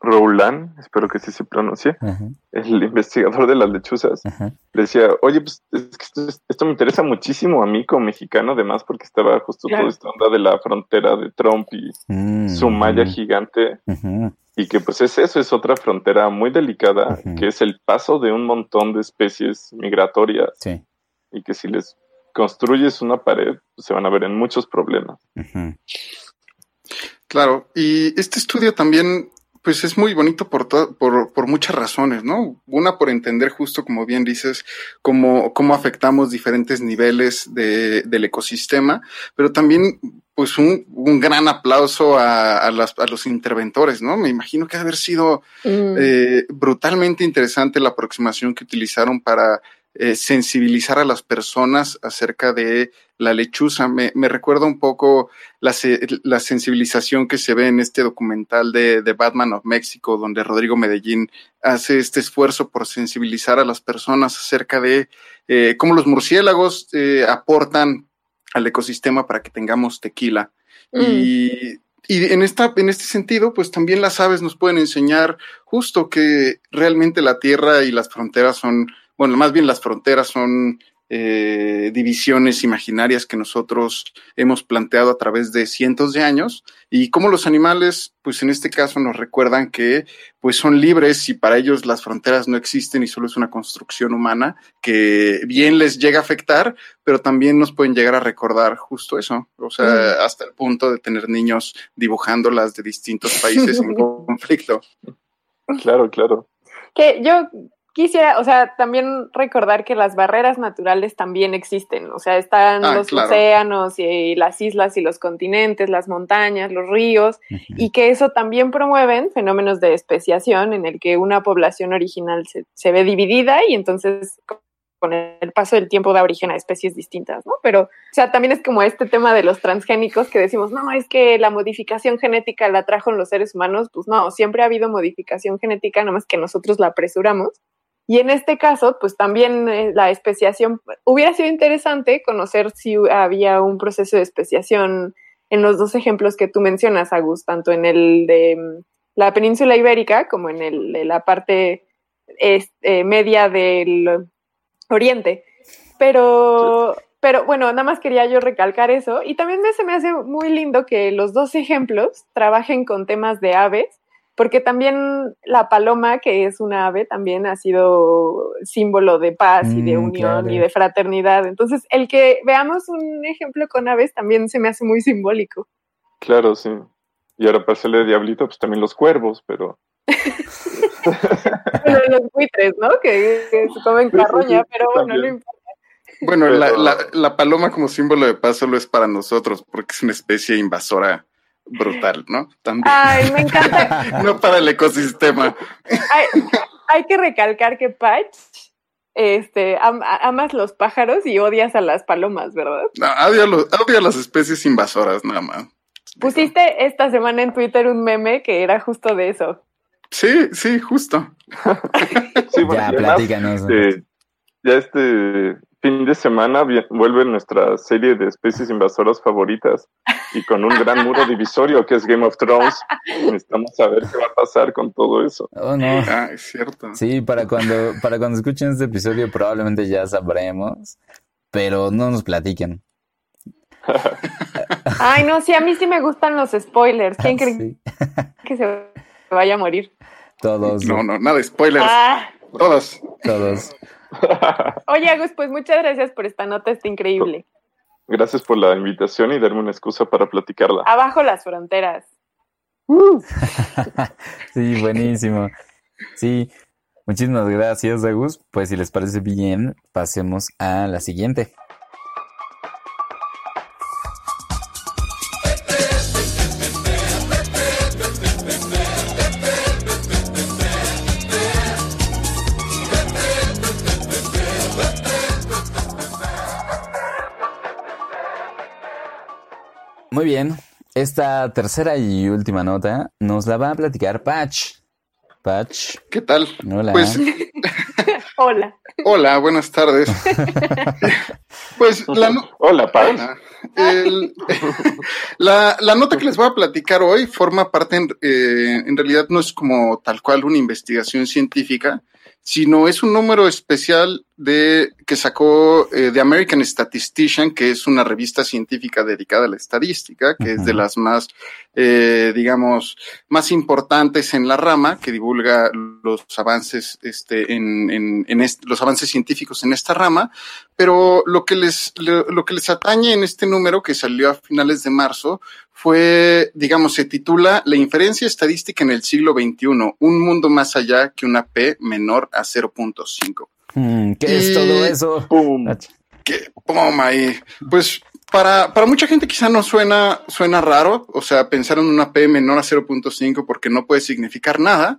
Roland, espero que así se pronuncie, Ajá, el investigador de las lechuzas, ajá. le decía, oye, pues es que esto, esto me interesa muchísimo a mí como mexicano, además porque estaba justo Claro. toda esta onda de la frontera de Trump y Mm, su malla gigante, ujú. Y que pues es eso, es otra frontera muy delicada, que es el paso de un montón de especies migratorias, Sí. y que si les construyes una pared, pues, se van a ver en muchos problemas. Claro, y este estudio también, pues es muy bonito por, por, por muchas razones, ¿no? Una, por entender justo, como bien dices, cómo, cómo afectamos diferentes niveles de, del ecosistema, pero también, pues un, un gran aplauso a, a, las, a los interventores, ¿no? Me imagino que ha haber sido Mm. eh, brutalmente interesante la aproximación que utilizaron para eh, sensibilizar a las personas acerca de la lechuza. Me, me recuerda un poco la, la sensibilización que se ve en este documental de, de Batman of México, donde Rodrigo Medellín hace este esfuerzo por sensibilizar a las personas acerca de eh, cómo los murciélagos eh, aportan al ecosistema para que tengamos tequila. Mm. Y, y en, esta, en este sentido, pues también las aves nos pueden enseñar justo que realmente la tierra y las fronteras son, bueno, más bien las fronteras son eh, divisiones imaginarias que nosotros hemos planteado a través de cientos de años y cómo los animales, pues en este caso nos recuerdan que pues son libres y para ellos las fronteras no existen y solo es una construcción humana que bien les llega a afectar, pero también nos pueden llegar a recordar justo eso, o sea, Mm. hasta el punto de tener niños dibujándolas de distintos países en [laughs] conflicto. Claro, claro. Que yo quisiera, o sea, también recordar que las barreras naturales también existen, o sea, están Ah, los claro. océanos y las islas y los continentes, las montañas, los ríos, Ujú. y que eso también promueven fenómenos de especiación en el que una población original se, se ve dividida y entonces con el paso del tiempo da origen a especies distintas, ¿no? Pero, o sea, también es como este tema de los transgénicos que decimos, no, es que la modificación genética la trajo en los seres humanos, pues no, siempre ha habido modificación genética, nada más que nosotros la apresuramos. Y en este caso, pues también eh, la especiación, hubiera sido interesante conocer si había un proceso de especiación en los dos ejemplos que tú mencionas, Agus, tanto en el de mm, la península ibérica como en el de la parte este, media del oriente. Pero, pero bueno, nada más quería yo recalcar eso. Y también me, se me hace muy lindo que los dos ejemplos trabajen con temas de aves, porque también la paloma, que es una ave, también ha sido símbolo de paz y de Mm, unión claro. y de fraternidad. Entonces, el que veamos un ejemplo con aves también se me hace muy simbólico. Claro, sí. Y ahora para hacerle de diablito, pues también los cuervos, pero [laughs] Bueno, los buitres, ¿no? Que, que se comen Sí, sí, carroña, sí, pero bueno, no importa. Bueno, la, Pero- la, la paloma como símbolo de paz solo es para nosotros, porque es una especie invasora brutal, ¿no? También. Ay, me encanta. [laughs] No para el ecosistema. hay, hay que recalcar que Patch, este, am- amas los pájaros y odias a las palomas, ¿verdad? No, odio, a los- odio a las especies invasoras, nada más. Pusiste esta semana en Twitter un meme que era justo de eso. Sí, sí, justo. [laughs] sí, bueno, Ya, platícanos. este, ya este fin de semana vuelve nuestra serie de especies invasoras favoritas y con un gran muro divisorio que es Game of Thrones. Necesitamos saber qué va a pasar con todo eso. Oh, no. Ah, es cierto. Sí, para cuando, para cuando escuchen este episodio probablemente ya sabremos, pero no nos platiquen. [laughs] Ay, no, sí, a mí sí me gustan los spoilers. ¿Quién [laughs] cree Sí, que se vaya a morir? todos, No, no, nada de spoilers. Ah, Todos. todos. [laughs] oye, Agus, pues muchas gracias por esta nota, está increíble. Gracias por la invitación y darme una excusa para platicarla. Abajo las fronteras. [laughs] Sí, buenísimo. Sí, muchísimas gracias, Agus. Pues si les parece bien, pasemos a la siguiente. Muy bien, esta tercera y última nota nos la va a platicar Patch. Patch, ¿Qué tal? hola. Pues, [laughs] Hola. hola, buenas tardes. [laughs] pues, la, no- Hola, Pau. Hola. el- [laughs] la, la nota que les voy a platicar hoy forma parte, en, eh, en realidad no es como tal cual una investigación científica, sino es un número especial de que sacó eh, The American Statistician, que es una revista científica dedicada a la estadística, que es de las más, eh, digamos, más importantes en la rama, que divulga los avances, este, en, en, en est- los avances científicos en esta rama. Pero lo que les, lo, lo que les atañe en este número que salió a finales de marzo fue, digamos, se titula La inferencia estadística en el siglo XXI, un mundo más allá que una P menor a 0.5. Mm, ¿Qué es todo eso? ¡Pum! Ach. que pum ahí. Pues para, para mucha gente quizá no suena, suena raro, o sea, pensar en una P menor a 0.5 porque no puede significar nada,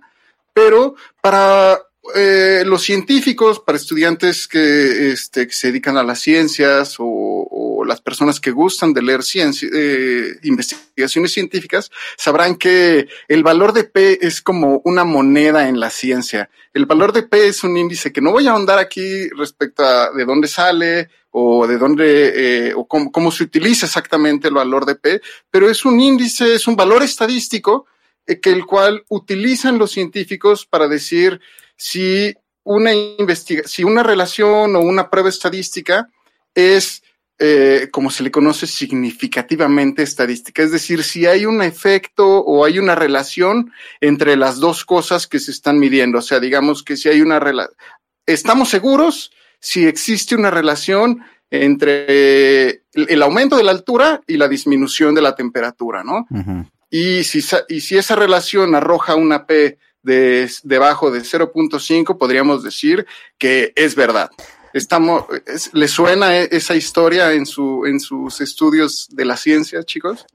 pero para eh, los científicos, para estudiantes que, este, que se dedican a las ciencias o, o las personas que gustan de leer eh, investigaciones científicas, sabrán que el valor de P es como una moneda en la ciencia. El valor de P es un índice que no voy a ahondar aquí respecto a de dónde sale o de dónde eh, o cómo, cómo se utiliza exactamente el valor de P, pero es un índice, es un valor estadístico eh, que el cual utilizan los científicos para decir si una investiga si una relación o una prueba estadística es eh, como se le conoce significativamente estadística, es decir, si hay un efecto o hay una relación entre las dos cosas que se están midiendo, o sea, digamos que si hay una relación, estamos seguros si existe una relación entre el, el aumento de la altura y la disminución de la temperatura, ¿no? Y si, y si esa relación arroja una P de, debajo de 0.5, podríamos decir que es verdad. Estamos, es- ¿Le suena e- esa historia en, su, en sus estudios de la ciencia, chicos?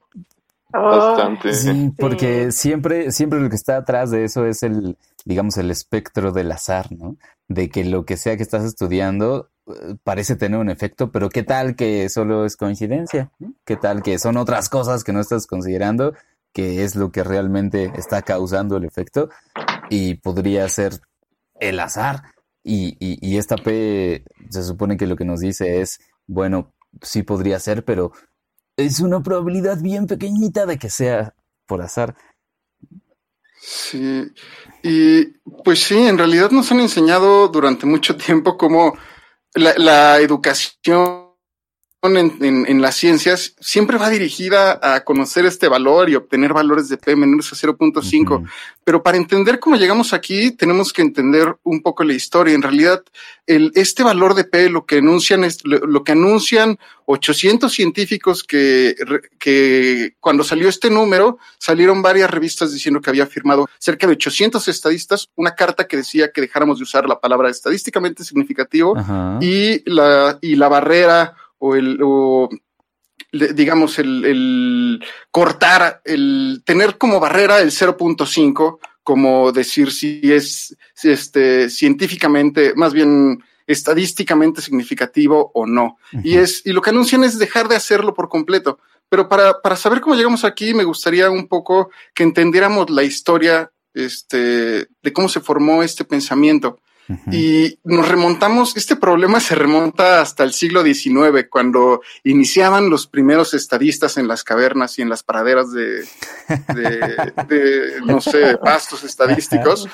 Oh, Bastante. Sí, porque siempre, siempre lo que está atrás de eso es el, digamos, el espectro del azar, ¿no? De que lo que sea que estás estudiando eh, parece tener un efecto, pero ¿qué tal que solo es coincidencia? ¿Qué tal que son otras cosas que no estás considerando, que es lo que realmente está causando el efecto? Y podría ser el azar. Y, y, y esta P se supone que lo que nos dice es, bueno, sí podría ser, pero es una probabilidad bien pequeñita de que sea por azar. Sí, y pues sí, en realidad nos han enseñado durante mucho tiempo cómo la, la educación en, en- en las ciencias siempre va dirigida a conocer este valor y obtener valores de P menores a 0.5. Ujú. Pero para entender cómo llegamos aquí, tenemos que entender un poco la historia. En realidad, el, este valor de P, lo que anuncian es, lo, lo que anuncian 800 científicos que, que cuando salió este número, salieron varias revistas diciendo que había firmado cerca de 800 estadistas una carta que decía que dejáramos de usar la palabra estadísticamente significativo Ajá. y la, y la barrera o el, o, digamos, el, el cortar, el tener como barrera el 0.5, como decir si es si este, científicamente, más bien estadísticamente significativo o no. Y es, y lo que anuncian es dejar de hacerlo por completo. Pero para, para saber cómo llegamos aquí, me gustaría un poco que entendiéramos la historia este, de cómo se formó este pensamiento. Y nos remontamos, este problema se remonta hasta el siglo XIX, cuando iniciaban los primeros estadistas en las cavernas y en las praderas de, de, [laughs] de, no sé, pastos estadísticos.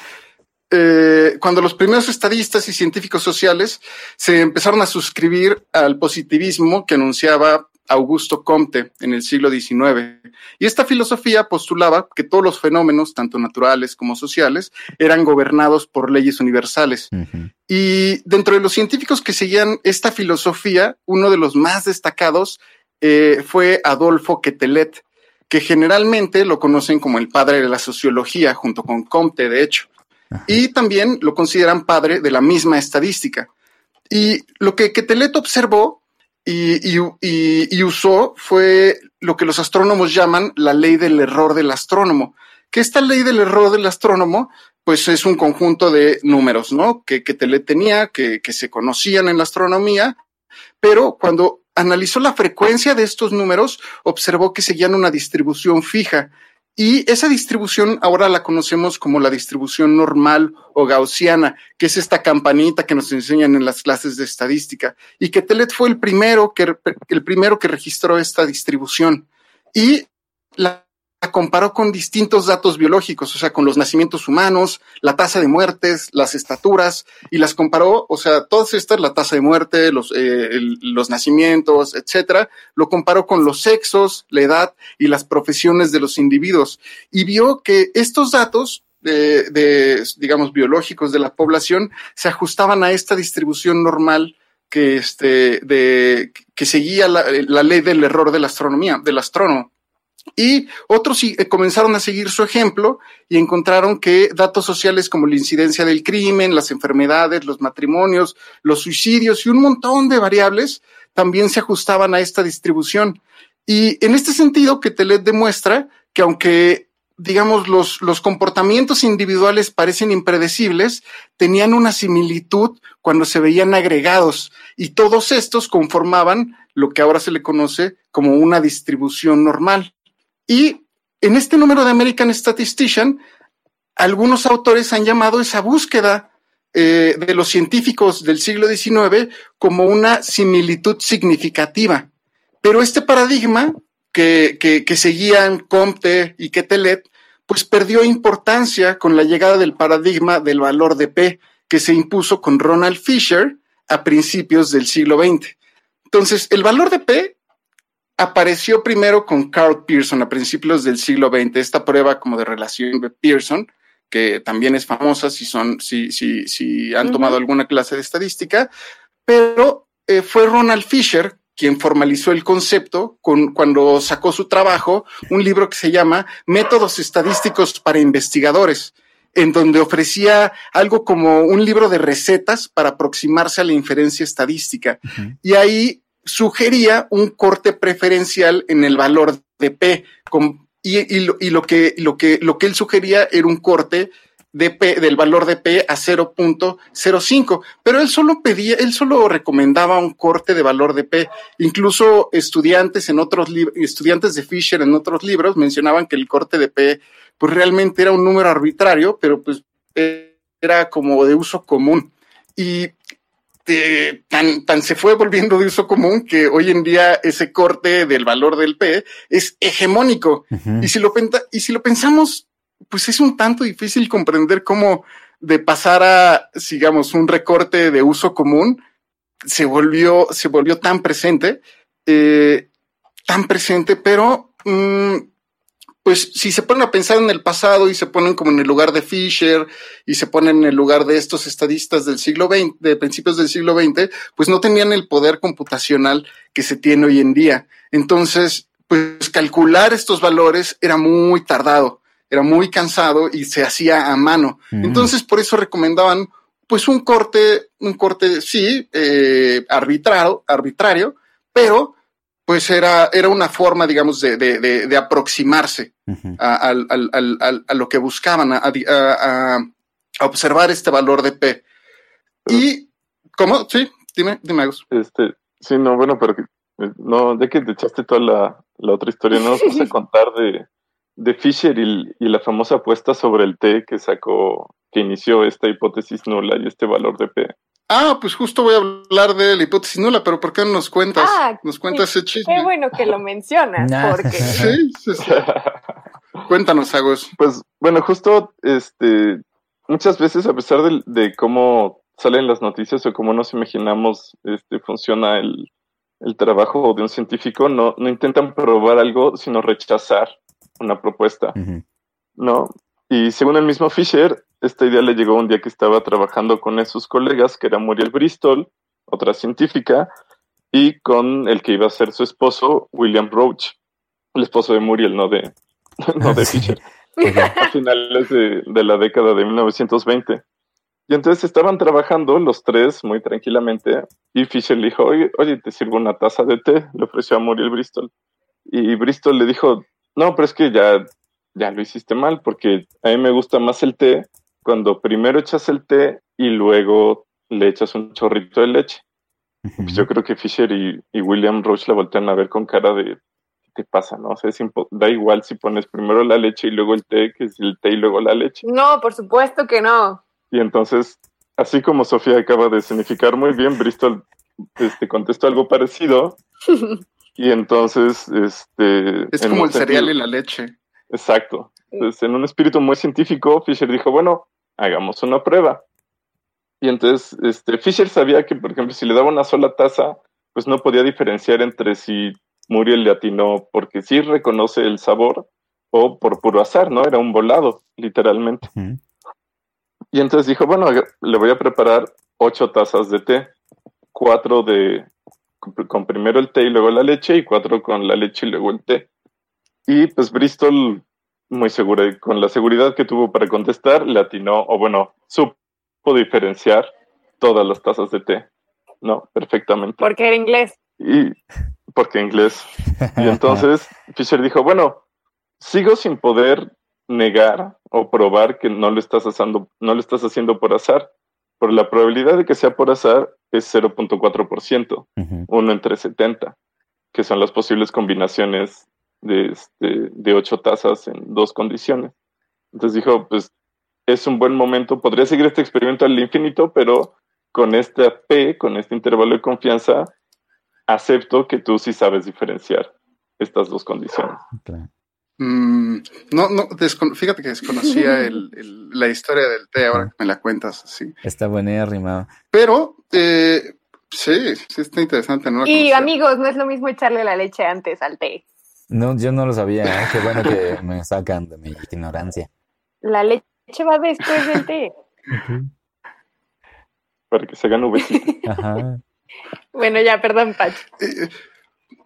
Eh, cuando los primeros estadistas y científicos sociales se empezaron a suscribir al positivismo que anunciaba Augusto Comte en el siglo XIX. Y esta filosofía postulaba que todos los fenómenos, tanto naturales como sociales, eran gobernados por leyes universales. Y dentro de los científicos que seguían esta filosofía, uno de los más destacados eh, fue Adolfo Quetelet, que generalmente lo conocen como el padre de la sociología, junto con Comte, de hecho. Y también lo consideran padre de la misma estadística. Y lo que Quetelet observó y, y- y- y usó fue lo que los astrónomos llaman la ley del error del astrónomo. Que esta ley del error del astrónomo, pues es un conjunto de números, ¿no? Que Quetelet tenía, que, que se conocían en la astronomía, pero cuando analizó la frecuencia de estos números, observó que seguían una distribución fija Y esa distribución ahora la conocemos como la distribución normal o gaussiana, que es esta campanita que nos enseñan en las clases de estadística. Y que Telet fue el primero que, el primero que registró esta distribución. Y la comparó con distintos datos biológicos, o sea, con los nacimientos humanos, la tasa de muertes, las estaturas, y las comparó, o sea, todas estas, la tasa de muerte, los, eh, el- los nacimientos, etcétera, lo comparó con los sexos, la edad y las profesiones de los individuos, y vio que estos datos de, de, digamos, biológicos de la población se ajustaban a esta distribución normal que, este, de, que seguía la, la ley del error de la astronomía, del astrónomo. Y otros eh, comenzaron a seguir su ejemplo y encontraron que datos sociales como la incidencia del crimen, las enfermedades, los matrimonios, los suicidios y un montón de variables también se ajustaban a esta distribución. Y en este sentido, que Telet demuestra que aunque digamos, los, los comportamientos individuales parecen impredecibles, tenían una similitud cuando se veían agregados y todos estos conformaban lo que ahora se le conoce como una distribución normal. Y en este número de American Statistician, algunos autores han llamado esa búsqueda eh, de los científicos del siglo XIX como una similitud significativa. Pero este paradigma que, que, que seguían Comte y Quetelet, pues perdió importancia con la llegada del paradigma del valor de P, que se impuso con Ronald Fisher a principios del siglo XX. Entonces, el valor de P apareció primero con Carl Pearson a principios del siglo XX, esta prueba como de relación de Pearson, que también es famosa si son, si, si, si han tomado alguna clase de estadística, pero eh, fue Ronald Fisher quien formalizó el concepto con, cuando sacó su trabajo, un libro que se llama Métodos Estadísticos para Investigadores, en donde ofrecía algo como un libro de recetas para aproximarse a la inferencia estadística. Y ahí sugería un corte preferencial en el valor de P. con- y, lo, y lo que, lo, que, lo que él sugería era un corte de P, del valor de P a 0.05, pero él solo pedía, él solo recomendaba un corte de valor de P. Incluso estudiantes en otros estudiantes de Fisher en otros libros mencionaban que el corte de P pues realmente era un número arbitrario, pero pues era como de uso común. Y eh, tan, tan se fue volviendo de uso común que hoy en día ese corte del valor del P es hegemónico. Y si lo y si lo pensamos, pues es un tanto difícil comprender cómo de pasar a, digamos, un recorte de uso común, se volvió, se volvió tan presente, eh, tan presente, pero mm, pues si se ponen a pensar en el pasado y se ponen como en el lugar de Fisher y se ponen en el lugar de estos estadistas del siglo XX, de principios del siglo XX, pues no tenían el poder computacional que se tiene hoy en día. Entonces, pues calcular estos valores era muy tardado, era muy cansado y se hacía a mano. Mm. Entonces, por eso recomendaban pues un corte, un corte, sí, eh, arbitrado, arbitrario, pero pues era, era una forma, digamos, de, de, de, de aproximarse a, al- al- al- al- a lo que buscaban, a, a- a- a observar este valor de P. Y, ¿cómo? Sí, dime, dime, Agus. Este, sí, no, bueno, pero que, eh, no, ya que te echaste toda la, la otra historia, no nos vas a [laughs] contar de, de Fisher y, y la famosa apuesta sobre el T que sacó, que inició esta hipótesis nula y este valor de P. Ah, pues justo voy a hablar de la hipótesis nula, pero ¿por qué no nos cuentas? Ah, nos cuentas ese chisme. Qué bueno que lo mencionas, Nah. porque [laughs] Sí, sí, sí. Cuéntanos, Agus. Pues bueno, justo este muchas veces a pesar de, cómo salen las noticias o cómo nos imaginamos este funciona el, el trabajo de un científico, no, no intentan probar algo, sino rechazar una propuesta. ¿no? Y según el mismo Fisher, esta idea le llegó un día que estaba trabajando con sus colegas, que era Muriel Bristol, otra científica, y con el que iba a ser su esposo, William Roach, el esposo de Muriel, no de, [laughs] no de. Fisher [laughs] Ok. a finales de, de la década de 1920. Y entonces estaban trabajando los tres muy tranquilamente y Fisher le dijo, oye, oye, te sirvo una taza de té, le ofreció a Muriel Bristol. Y Bristol le dijo, no, pero es que ya, ya lo hiciste mal porque a mí me gusta más el té cuando primero echas el té y luego le echas un chorrito de leche. Pues yo creo que Fisher y, y William Roach la voltean a ver con cara de te pasa, no? O sea, da igual si pones primero la leche y luego el té, que es el té y luego la leche. No, por supuesto que no. Y entonces, así como Sofía acaba de significar muy bien, Bristol este, contestó algo parecido. [laughs] Y entonces, este... Es en como el cereal y la leche. Exacto. Entonces, en un espíritu muy científico, Fisher dijo, bueno, hagamos una prueba. Y entonces, este, Fisher sabía que, por ejemplo, si le daba una sola taza, pues no podía diferenciar entre si Muriel le atinó porque sí reconoce el sabor o por puro azar, ¿no? Era un volado, literalmente. Y entonces dijo, bueno, le voy a preparar ocho tazas de té, cuatro de con primero el té y luego la leche y cuatro con la leche y luego el té. Y pues Bristol, muy segura, y con la seguridad que tuvo para contestar, le atinó, o bueno, supo diferenciar todas las tazas de té, ¿no? Perfectamente. Porque era inglés. Y porque inglés. Y entonces [laughs] Fisher dijo, bueno, sigo sin poder negar o probar que no lo estás haciendo, no lo estás haciendo por azar. Pero la probabilidad de que sea por azar es 0.4%, Ujú. uno entre 70, que son las posibles combinaciones de, este, de ocho tazas en dos condiciones. Entonces dijo, pues es un buen momento, podría seguir este experimento al infinito, pero con esta P, con este intervalo de confianza, acepto que tú sí sabes diferenciar estas dos condiciones. Mm, no, no, descon- fíjate que desconocía [laughs] el- el- la historia del té, ahora que me la cuentas así. Está buena rimado. Pero, eh, sí, sí está interesante, ¿no? Y conocía. amigos, no es lo mismo echarle la leche antes al té. No, yo no lo sabía. ¿eh? Qué bueno que [laughs] me sacan de mi ignorancia. La leche va después del té. Para que se hagan. [laughs] Ajá. Bueno, ya, perdón, Pach. Eh,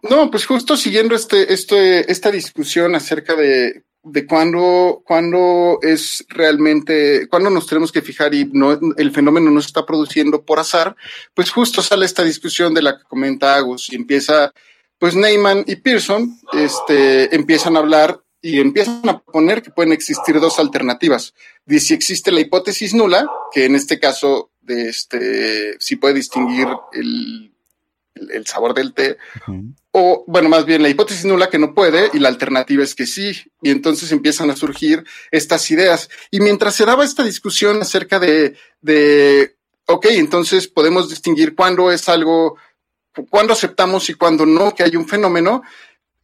no, pues justo siguiendo este, este, esta discusión acerca de, de cuándo, cuándo es realmente, cuándo nos tenemos que fijar y no, el fenómeno no se está produciendo por azar, pues justo sale esta discusión de la que comenta Agus y empieza, pues Neyman y Pearson, este, empiezan a hablar y empiezan a poner que pueden existir dos alternativas. Dice, si existe la hipótesis nula, que en este caso, de este, si puede distinguir el, el, sabor del té, o bueno, más bien la hipótesis nula que no puede y la alternativa es que sí. Y entonces empiezan a surgir estas ideas. Y mientras se daba esta discusión acerca de, de ok, entonces podemos distinguir cuándo es algo, cuándo aceptamos y cuándo no que hay un fenómeno.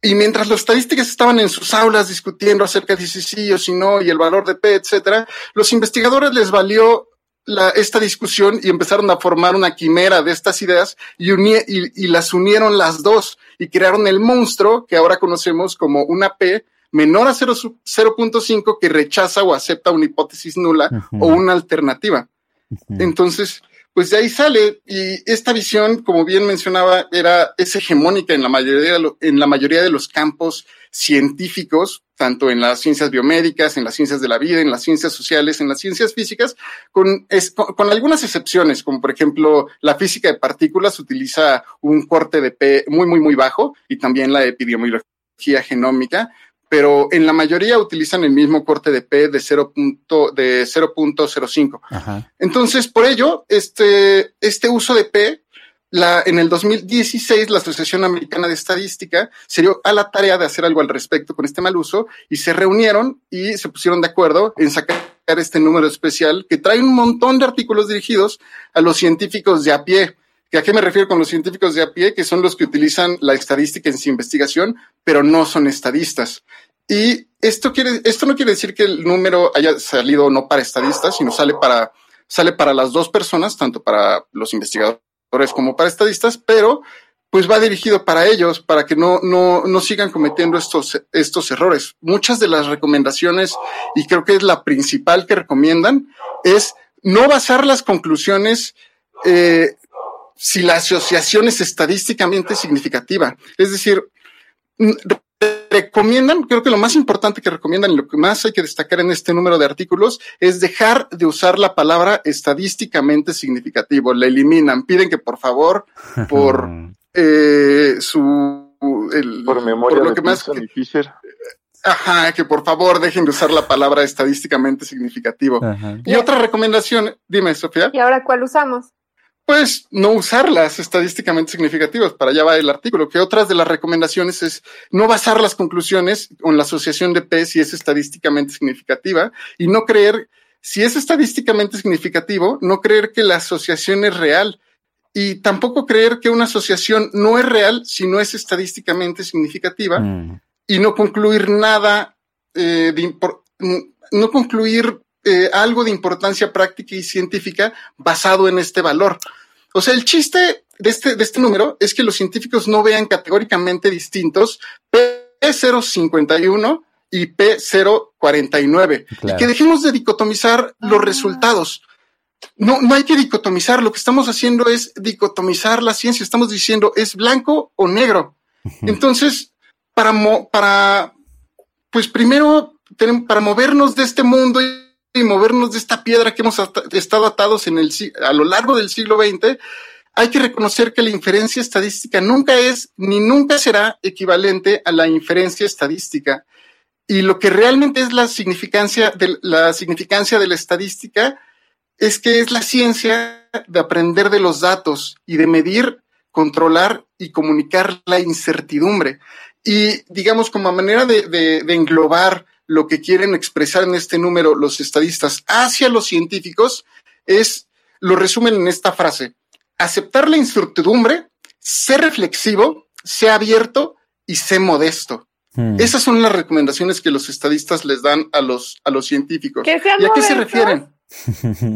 Y mientras las estadísticas estaban en sus aulas discutiendo acerca de si sí o si no y el valor de P, etcétera, los investigadores les valió la, esta discusión y empezaron a formar una quimera de estas ideas y, y, y las unieron las dos y crearon el monstruo que ahora conocemos como una P menor a 0 su- 0.5 que rechaza o acepta una hipótesis nula o una alternativa. Entonces, pues de ahí sale. Y esta visión, como bien mencionaba, era es hegemónica en la mayoría de en la mayoría de los campos científicos, tanto en las ciencias biomédicas, en las ciencias de la vida, en las ciencias sociales, en las ciencias físicas, con, con, con algunas excepciones, como por ejemplo la física de partículas utiliza un corte de P muy, muy, muy bajo y también la epidemiología genómica, pero en la mayoría utilizan el mismo corte de P de 0. punto- de 0.05. Ajá. Entonces, por ello, este, este uso de P, la, en el 2016, la Asociación Americana de Estadística se dio a la tarea de hacer algo al respecto con este mal uso y se reunieron y se pusieron de acuerdo en sacar este número especial que trae un montón de artículos dirigidos a los científicos de a pie. ¿Que ¿A qué me refiero con los científicos de a pie? Que son los que utilizan la estadística en su investigación, pero no son estadistas. Y esto quiere, esto no quiere decir que el número haya salido no para estadistas, sino sale para, sale para las dos personas, tanto para los investigadores como para estadistas, pero pues va dirigido para ellos, para que no, no, no sigan cometiendo estos, estos errores. Muchas de las recomendaciones, y creo que es la principal que recomiendan, es no basar las conclusiones eh, si la asociación es estadísticamente significativa. Es decir, mm, recomiendan, creo que lo más importante que recomiendan y lo que más hay que destacar en este número de artículos es dejar de usar la palabra estadísticamente significativo. La eliminan, piden que por favor, [laughs] por eh, su... El, Por memoria lo de que más... Ajá, que por favor dejen de usar la palabra estadísticamente significativo. Ajá. Y otra recomendación, dime, Sofía. ¿Y ahora cuál usamos? Pues no usarlas estadísticamente significativas. Para allá va el artículo, que otras de las recomendaciones es no basar las conclusiones con la asociación de P si es estadísticamente significativa y no creer, si es estadísticamente significativo, no creer que la asociación es real y tampoco creer que una asociación no es real si no es estadísticamente significativa Mm. y no concluir nada, eh, de no concluir eh, algo de importancia práctica y científica basado en este valor. O sea, el chiste de este, de este número es que los científicos no vean categóricamente distintos P051 y P049 y que dejemos de dicotomizar los resultados. No, no hay que dicotomizar. Lo que estamos haciendo es dicotomizar la ciencia. Estamos diciendo es blanco o negro. Entonces, para, mo- para, pues primero, para movernos de este mundo y, y movernos de esta piedra que hemos estado atados en el, a lo largo del siglo XX, hay que reconocer que la inferencia estadística nunca es ni nunca será equivalente a la inferencia estadística. Y lo que realmente es la significancia de la significancia de la estadística es que es la ciencia de aprender de los datos y de medir, controlar y comunicar la incertidumbre. Y digamos, como manera de englobar lo que quieren expresar en este número los estadistas hacia los científicos, es, lo resumen en esta frase, aceptar la incertidumbre, ser reflexivo, ser abierto y ser modesto. Mm. Esas son las recomendaciones que los estadistas les dan a los, a los científicos. Que sean ¿Y a qué se refieren?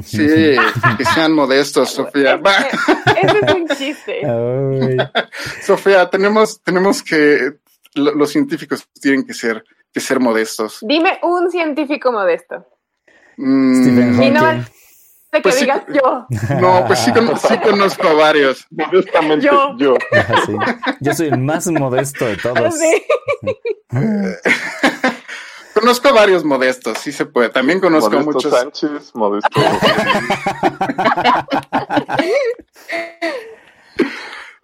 Sí, que sean modestos, Sofía. Ese es un chiste. [laughs] Sofía, tenemos, tenemos que, lo- los científicos tienen que ser, que ser modestos. Dime un científico modesto. Mm, Stephen Y no de que Pues sí. digas yo. no, pues sí, con- sí conozco a varios. Modestamente, Yo. yo. [laughs] Sí. Yo soy el más modesto de todos. Sí. [laughs] Conozco a varios modestos, sí se puede. También conozco a Modesto muchos. Sánchez, Modesto. [laughs]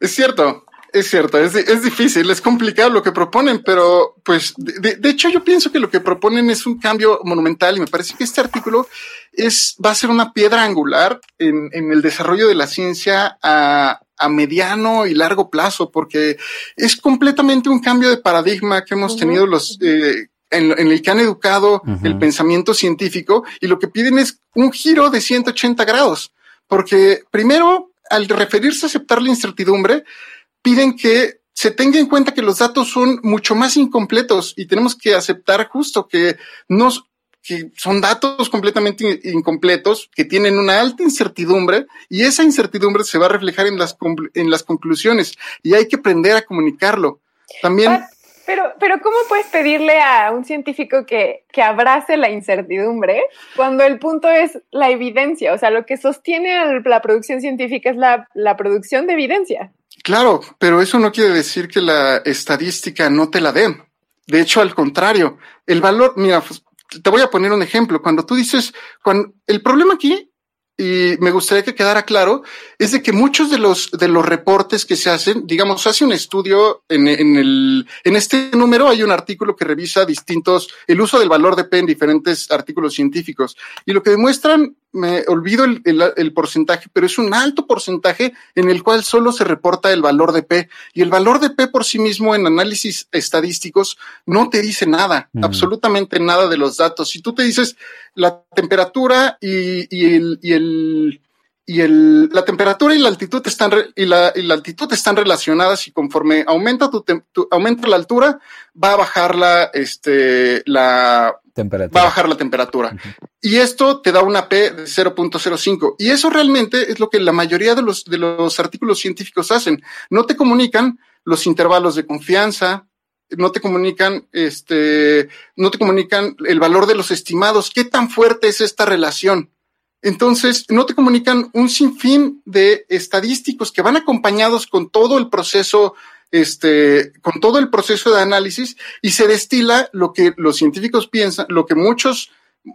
Es cierto, es cierto, es, di- es difícil, es complicado lo que proponen, pero pues de, hecho yo pienso que lo que proponen es un cambio monumental y me parece que este artículo es, va a ser una piedra angular en, en el desarrollo de la ciencia a, a mediano y largo plazo, porque es completamente un cambio de paradigma que hemos tenido los... eh, en, en el que han educado el pensamiento científico y lo que piden es un giro de 180 grados, porque primero, al referirse a aceptar la incertidumbre, piden que se tenga en cuenta que los datos son mucho más incompletos y tenemos que aceptar justo que nos que son datos completamente in- incompletos, que tienen una alta incertidumbre y esa incertidumbre se va a reflejar en las, en las conclusiones y hay que aprender a comunicarlo. También, Pero, pero ¿cómo puedes pedirle a un científico que, que abrace la incertidumbre cuando el punto es la evidencia? O sea, lo que sostiene la producción científica es la, la producción de evidencia. Claro, pero eso no quiere decir que la estadística no te la den. De hecho, al contrario, el valor, mira, pues, te voy a poner un ejemplo. Cuando tú dices, cuando, el problema aquí, y me gustaría que quedara claro, es de que muchos de los, de los reportes que se hacen, digamos, hace un estudio en, en el, en este número hay un artículo que revisa distintos, el uso del valor de P en diferentes artículos científicos. Y lo que demuestran, me olvido el, el- el porcentaje, pero es un alto porcentaje en el cual solo se reporta el valor de P. Y el valor de P por sí mismo en análisis estadísticos no te dice nada, Mm. absolutamente nada de los datos. Si tú te dices la temperatura y, y el, y el y el, la temperatura y la altitud están y la, y la altitud están relacionadas y conforme aumenta tu, tu- aumenta la altura va a bajar la este la va Temperatura. a bajar la temperatura. Y esto te da una P de 0.05. Y eso realmente es lo que la mayoría de los, de los artículos científicos hacen. No te comunican los intervalos de confianza, no te comunican, este, no te comunican el valor de los estimados, qué tan fuerte es esta relación. Entonces, no te comunican un sinfín de estadísticos que van acompañados con todo el proceso, este, con todo el proceso de análisis y se destila lo que los científicos piensan, lo que muchos,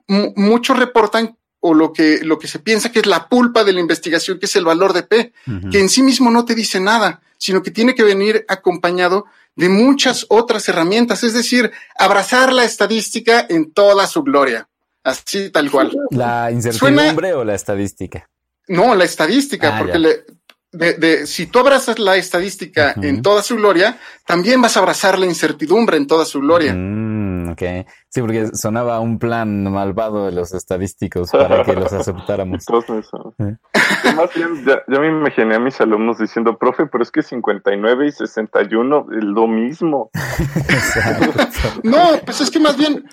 mu- muchos reportan o lo que, lo que se piensa que es la pulpa de la investigación, que es el valor de P, que en sí mismo no te dice nada, sino que tiene que venir acompañado de muchas otras herramientas, es decir, abrazar la estadística en toda su gloria, así tal cual. ¿La incertidumbre o la estadística? No, la estadística, Ah, porque le- de, de- si tú abrazas la estadística en toda su gloria, también vas a abrazar la incertidumbre en toda su gloria. Mm, ok. Sí, porque sonaba un plan malvado de los estadísticos para que los aceptáramos. [laughs] Eso. Y Más bien, ya, ya me imaginé a mis alumnos diciendo, profe, pero es que 59 y 61 es lo mismo. [laughs] No, pues es que más bien,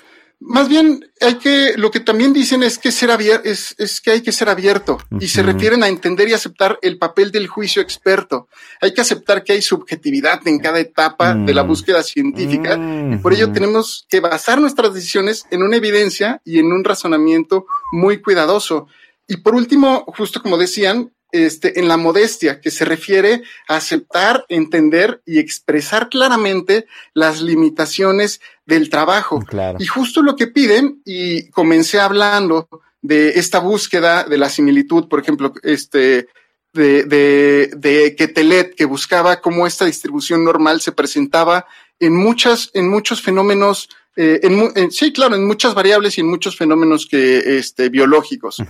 más bien hay que, lo que también dicen es que ser abierto, es, es que hay que ser abierto y se refieren a entender y aceptar el papel del juicio experto. Hay que aceptar que hay subjetividad en cada etapa de la Mm. búsqueda científica y por ello tenemos que basar nuestras decisiones en una evidencia y en un razonamiento muy cuidadoso. Y por último, justo como decían, este, en la modestia, que se refiere a aceptar, entender y expresar claramente las limitaciones del trabajo. Claro. Y justo lo que piden, y comencé hablando de esta búsqueda de la similitud, por ejemplo, este, de, de, de Quetelet, que buscaba cómo esta distribución normal se presentaba en muchas, en muchos fenómenos, eh, en, sí, claro, en muchas variables y en muchos fenómenos que, este, biológicos.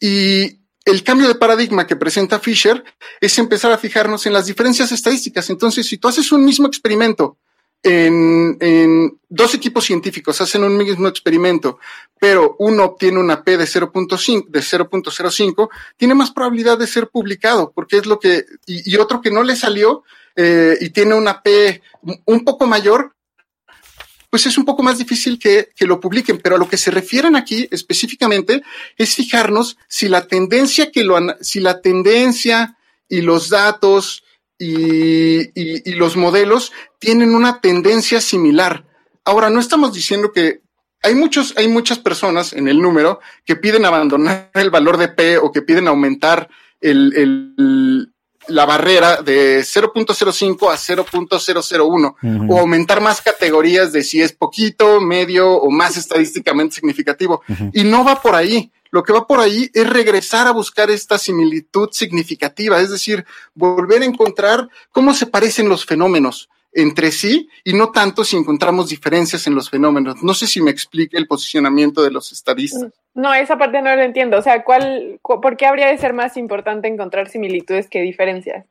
Y el cambio de paradigma que presenta Fisher es empezar a fijarnos en las diferencias estadísticas. Entonces, si tú haces un mismo experimento en, en dos equipos científicos, hacen un mismo experimento, pero uno obtiene una P de 0.5, de 0.05, tiene más probabilidad de ser publicado, porque es lo que, y, otro que no le salió eh, y tiene una P un poco mayor, pues es un poco más difícil que, que lo publiquen, pero a lo que se refieren aquí específicamente es fijarnos si la tendencia que lo, si la tendencia y los datos y, y- y los modelos tienen una tendencia similar. Ahora, no estamos diciendo que hay muchos, hay muchas personas en el número que piden abandonar el valor de P o que piden aumentar el, el- la barrera de 0.05 a 0.001 Ujú. o aumentar más categorías de si es poquito, medio o más estadísticamente significativo. Y no va por ahí. Lo que va por ahí es regresar a buscar esta similitud significativa, es decir, volver a encontrar cómo se parecen los fenómenos entre sí y no tanto si encontramos diferencias en los fenómenos. No sé si me explique el posicionamiento de los estadistas. No, esa parte no lo entiendo. O sea, ¿cuál, cu- ¿por qué habría de ser más importante encontrar similitudes que diferencias?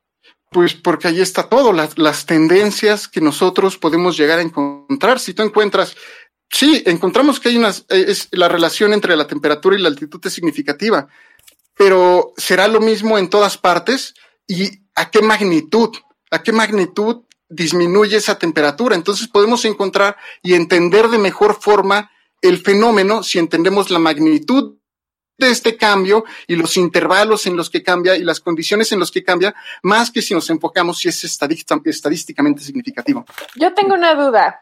Pues porque ahí está todo, las, las tendencias que nosotros podemos llegar a encontrar. Si tú encuentras, sí, encontramos que hay unas, eh, es la relación entre la temperatura y la altitud es significativa, pero será lo mismo en todas partes y a qué magnitud, a qué magnitud disminuye esa temperatura. Entonces podemos encontrar y entender de mejor forma el fenómeno si entendemos la magnitud de este cambio y los intervalos en los que cambia y las condiciones en los que cambia, más que si nos enfocamos si es estadísticamente significativo. Yo tengo una duda.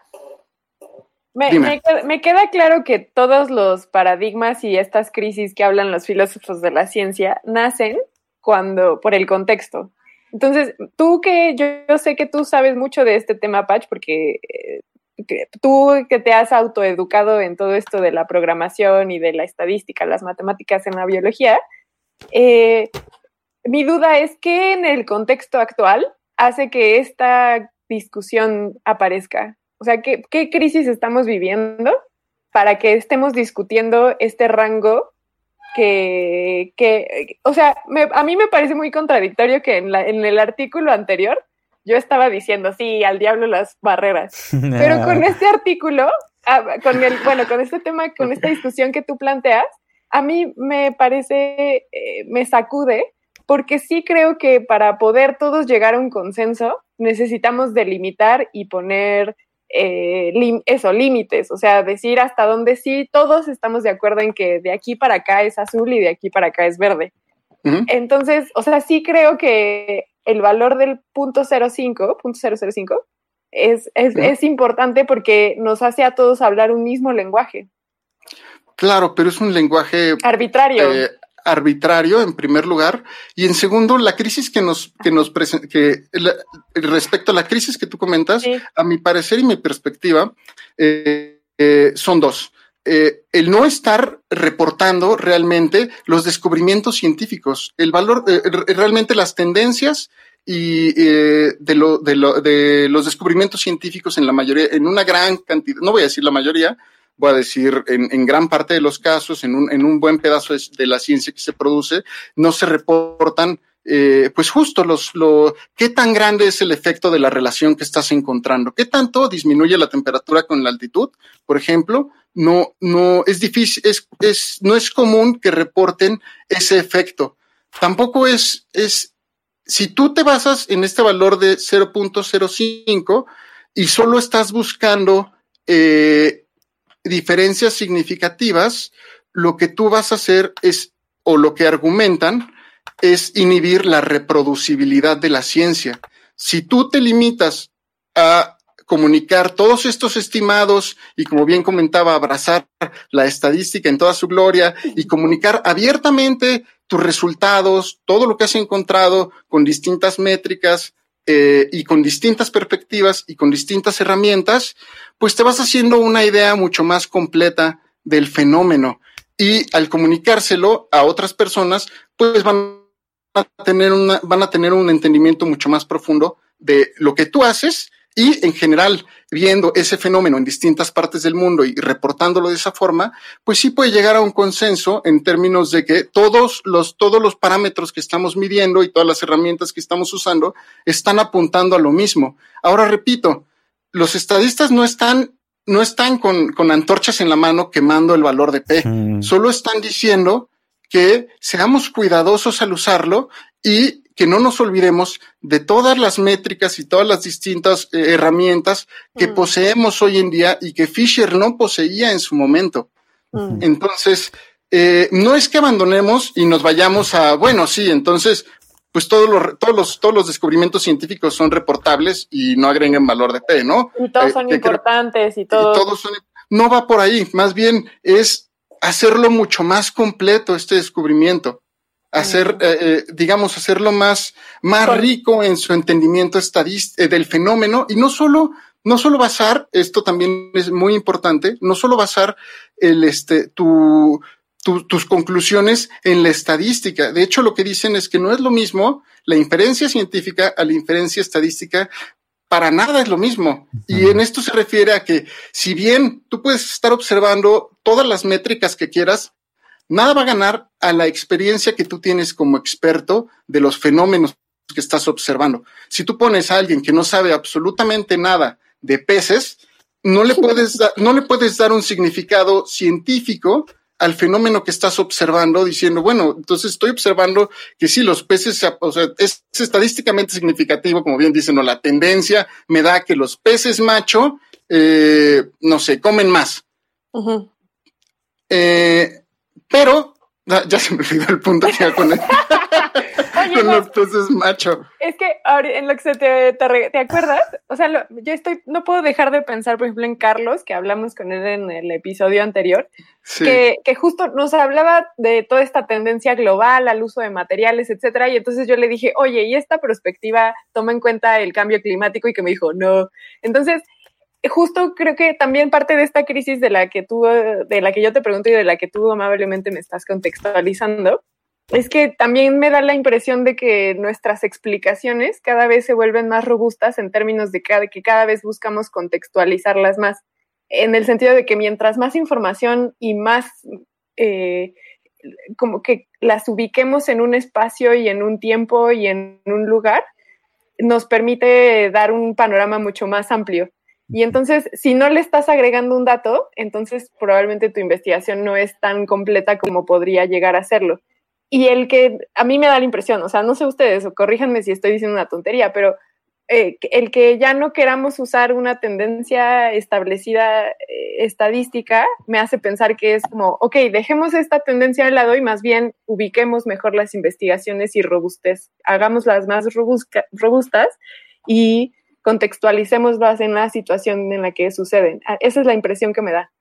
Me, me queda claro que todos los paradigmas y estas crisis que hablan los filósofos de la ciencia nacen cuando por el contexto. Entonces, tú que yo, sé que tú sabes mucho de este tema, Patch, porque eh, tú que te has autoeducado en todo esto de la programación y de la estadística, las matemáticas en la biología, eh, mi duda es que en el contexto actual hace que esta discusión aparezca. O sea, ¿qué, qué crisis estamos viviendo para que estemos discutiendo este rango que, que o sea, me- a mí me parece muy contradictorio que en, la- en el artículo anterior yo estaba diciendo, sí, al diablo las barreras. [laughs] Pero con este artículo, ah, con el, bueno, con este tema, con esta discusión que tú planteas, a mí me parece, eh, me sacude, porque sí creo que para poder todos llegar a un consenso, necesitamos delimitar y poner eh, lim- eso, límites, o sea, decir hasta dónde sí todos estamos de acuerdo en que de aquí para acá es azul y de aquí para acá es verde. Entonces, o sea, sí creo que el valor del punto 05, punto 005, es, es, es importante porque nos hace a todos hablar un mismo lenguaje, Claro, pero es un lenguaje arbitrario. eh, arbitrario en primer lugar y en segundo la crisis que nos que nos que la- respecto a la crisis que tú comentas Sí. a mi parecer y mi perspectiva eh, eh, son dos Eh, el no estar reportando realmente los descubrimientos científicos el valor re- realmente las tendencias y eh, de, lo, de, lo, de los descubrimientos científicos en la mayoría en una gran cantidad no voy a decir la mayoría voy a decir, en, en gran parte de los casos, en un, en un buen pedazo de, de la ciencia que se produce, no se reportan eh, pues justo los, lo, qué tan grande es el efecto de la relación que estás encontrando, qué tanto disminuye la temperatura con la altitud, por ejemplo, no, no, es difícil, es, es, no es común que reporten ese efecto. Tampoco es, es, si tú te basas en este valor de 0.05 y solo estás buscando eh, diferencias significativas, lo que tú vas a hacer es, o lo que argumentan, es inhibir la reproducibilidad de la ciencia. Si tú te limitas a comunicar todos estos estimados y, como bien comentaba, abrazar la estadística en toda su gloria y comunicar abiertamente tus resultados, todo lo que has encontrado con distintas métricas eh, y con distintas perspectivas y con distintas herramientas, pues te vas haciendo una idea mucho más completa del fenómeno. Y al comunicárselo a otras personas, pues van a tener van a tener un entendimiento mucho más profundo de lo que tú haces y en general viendo ese fenómeno en distintas partes del mundo y reportándolo de esa forma, pues sí puede llegar a un consenso en términos de que todos los, todos los parámetros que estamos midiendo y todas las herramientas que estamos usando están apuntando a lo mismo. Ahora repito, los estadistas no están, no están con, con antorchas en la mano quemando el valor de P, Mm. solo están diciendo que seamos cuidadosos al usarlo y que no nos olvidemos de todas las métricas y todas las distintas eh, herramientas que Mm. poseemos hoy en día y que Fisher no poseía en su momento. Mm. Entonces, eh, no es que abandonemos y nos vayamos a, bueno, sí, entonces, pues todos los, todos los, todos los descubrimientos científicos son reportables y no agreguen valor de P, ¿no? Y todos Eh, son creo- importantes y y todo. todos son- no va por ahí, más bien es hacerlo mucho más completo este descubrimiento, hacer, eh, eh, digamos, hacerlo más, más rico en su entendimiento estadis- eh, del fenómeno y no solo, no solo basar, esto también es muy importante, no solo basar el, este, tu, tu- tus conclusiones en la estadística. De hecho, lo que dicen es que no es lo mismo la inferencia científica a la inferencia estadística para nada es lo mismo. Y en esto se refiere a que si bien tú puedes estar observando todas las métricas que quieras, nada va a ganar a la experiencia que tú tienes como experto de los fenómenos que estás observando. Si tú pones a alguien que no sabe absolutamente nada de peces, no le puedes, da- no le puedes dar un significado científico al fenómeno que estás observando, diciendo, bueno, entonces estoy observando que sí, los peces, o sea, es, es estadísticamente significativo, como bien dicen, o la tendencia me da que los peces macho, eh, no sé, comen más. Eh, pero, ya, ya se me olvidó el punto que iba con, el- [laughs] Oye, con los peces macho. es que en lo que se te, te, ¿te acuerdas? O sea, lo- yo estoy, no puedo dejar de pensar, por ejemplo, en Carlos, que hablamos con él en el episodio anterior, Sí. que, que justo nos hablaba de toda esta tendencia global al uso de materiales, etcétera, y entonces yo le dije, oye, ¿y esta perspectiva toma en cuenta el cambio climático? Y que me dijo, no. Entonces, justo creo que también parte de esta crisis de la que tú, de la que yo te pregunto y de la que tú amablemente me estás contextualizando, es que también me da la impresión de que nuestras explicaciones cada vez se vuelven más robustas en términos de que cada vez buscamos contextualizarlas más, en el sentido de que mientras más información y más eh, como que las ubiquemos en un espacio y en un tiempo y en un lugar, nos permite dar un panorama mucho más amplio. Y entonces, si no le estás agregando un dato, entonces probablemente tu investigación no es tan completa como podría llegar a serlo. Y el que a mí me da la impresión, o sea, no sé ustedes, o corríjanme si estoy diciendo una tontería, pero eh, el que ya no queramos usar una tendencia establecida eh, estadística me hace pensar que es como, ok, dejemos esta tendencia de lado y más bien ubiquemos mejor las investigaciones y robustes, hagámoslas más robustas y contextualicémoslas en la situación en la que suceden. Ah, Esa es la impresión que me da.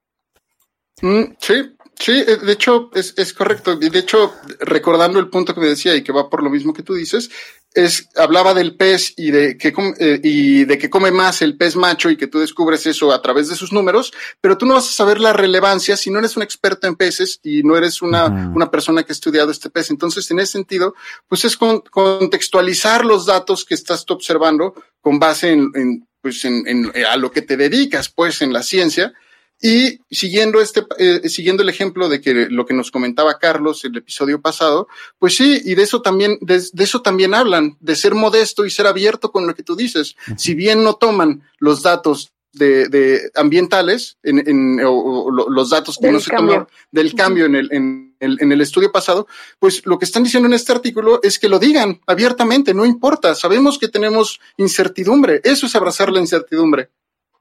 Mm, sí, sí, eh, de hecho es, es correcto. Y de hecho, recordando el punto que me decía y que va por lo mismo que tú dices, es hablaba del pez y de que com- eh, y de que come más el pez macho y que tú descubres eso a través de sus números, pero tú no vas a saber la relevancia si no eres un experto en peces y no eres una, una persona que ha estudiado este pez. Entonces, en ese sentido, pues es con- contextualizar los datos que estás tú observando con base en, en, pues en, en- a lo que te dedicas, pues en la ciencia Y siguiendo este, eh, siguiendo el ejemplo de que lo que nos comentaba Carlos el episodio pasado, pues sí, y de eso también, de, de eso también hablan, de ser modesto y ser abierto con lo que tú dices. Si bien no toman los datos de, de ambientales, en, en- o, o lo- los datos que Del no se cambio. tomaron del cambio en el, en, el, en el estudio pasado, pues lo que están diciendo en este artículo es que lo digan abiertamente, no importa, sabemos que tenemos incertidumbre, eso es abrazar la incertidumbre.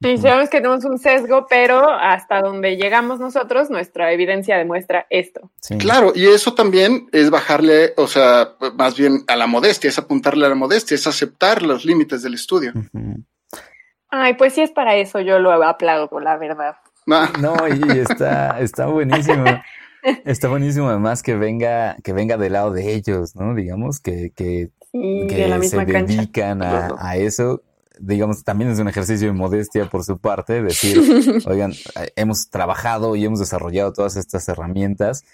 Sí, sabemos que tenemos un sesgo, pero hasta donde llegamos nosotros, nuestra evidencia demuestra esto. Sí. Claro, y eso también es bajarle, o sea, más bien a la modestia, es apuntarle a la modestia, es aceptar los límites del estudio. Ay, pues sí es para eso, yo lo aplaudo, la verdad. Ah, No, y está, está buenísimo. [laughs] Está buenísimo además que venga, que venga del lado de ellos, ¿no? Digamos, que, que, Y que de la se cancha. dedican a, a eso. Digamos, también es un ejercicio de modestia por su parte, decir, [laughs] oigan, eh, hemos trabajado y hemos desarrollado todas estas herramientas,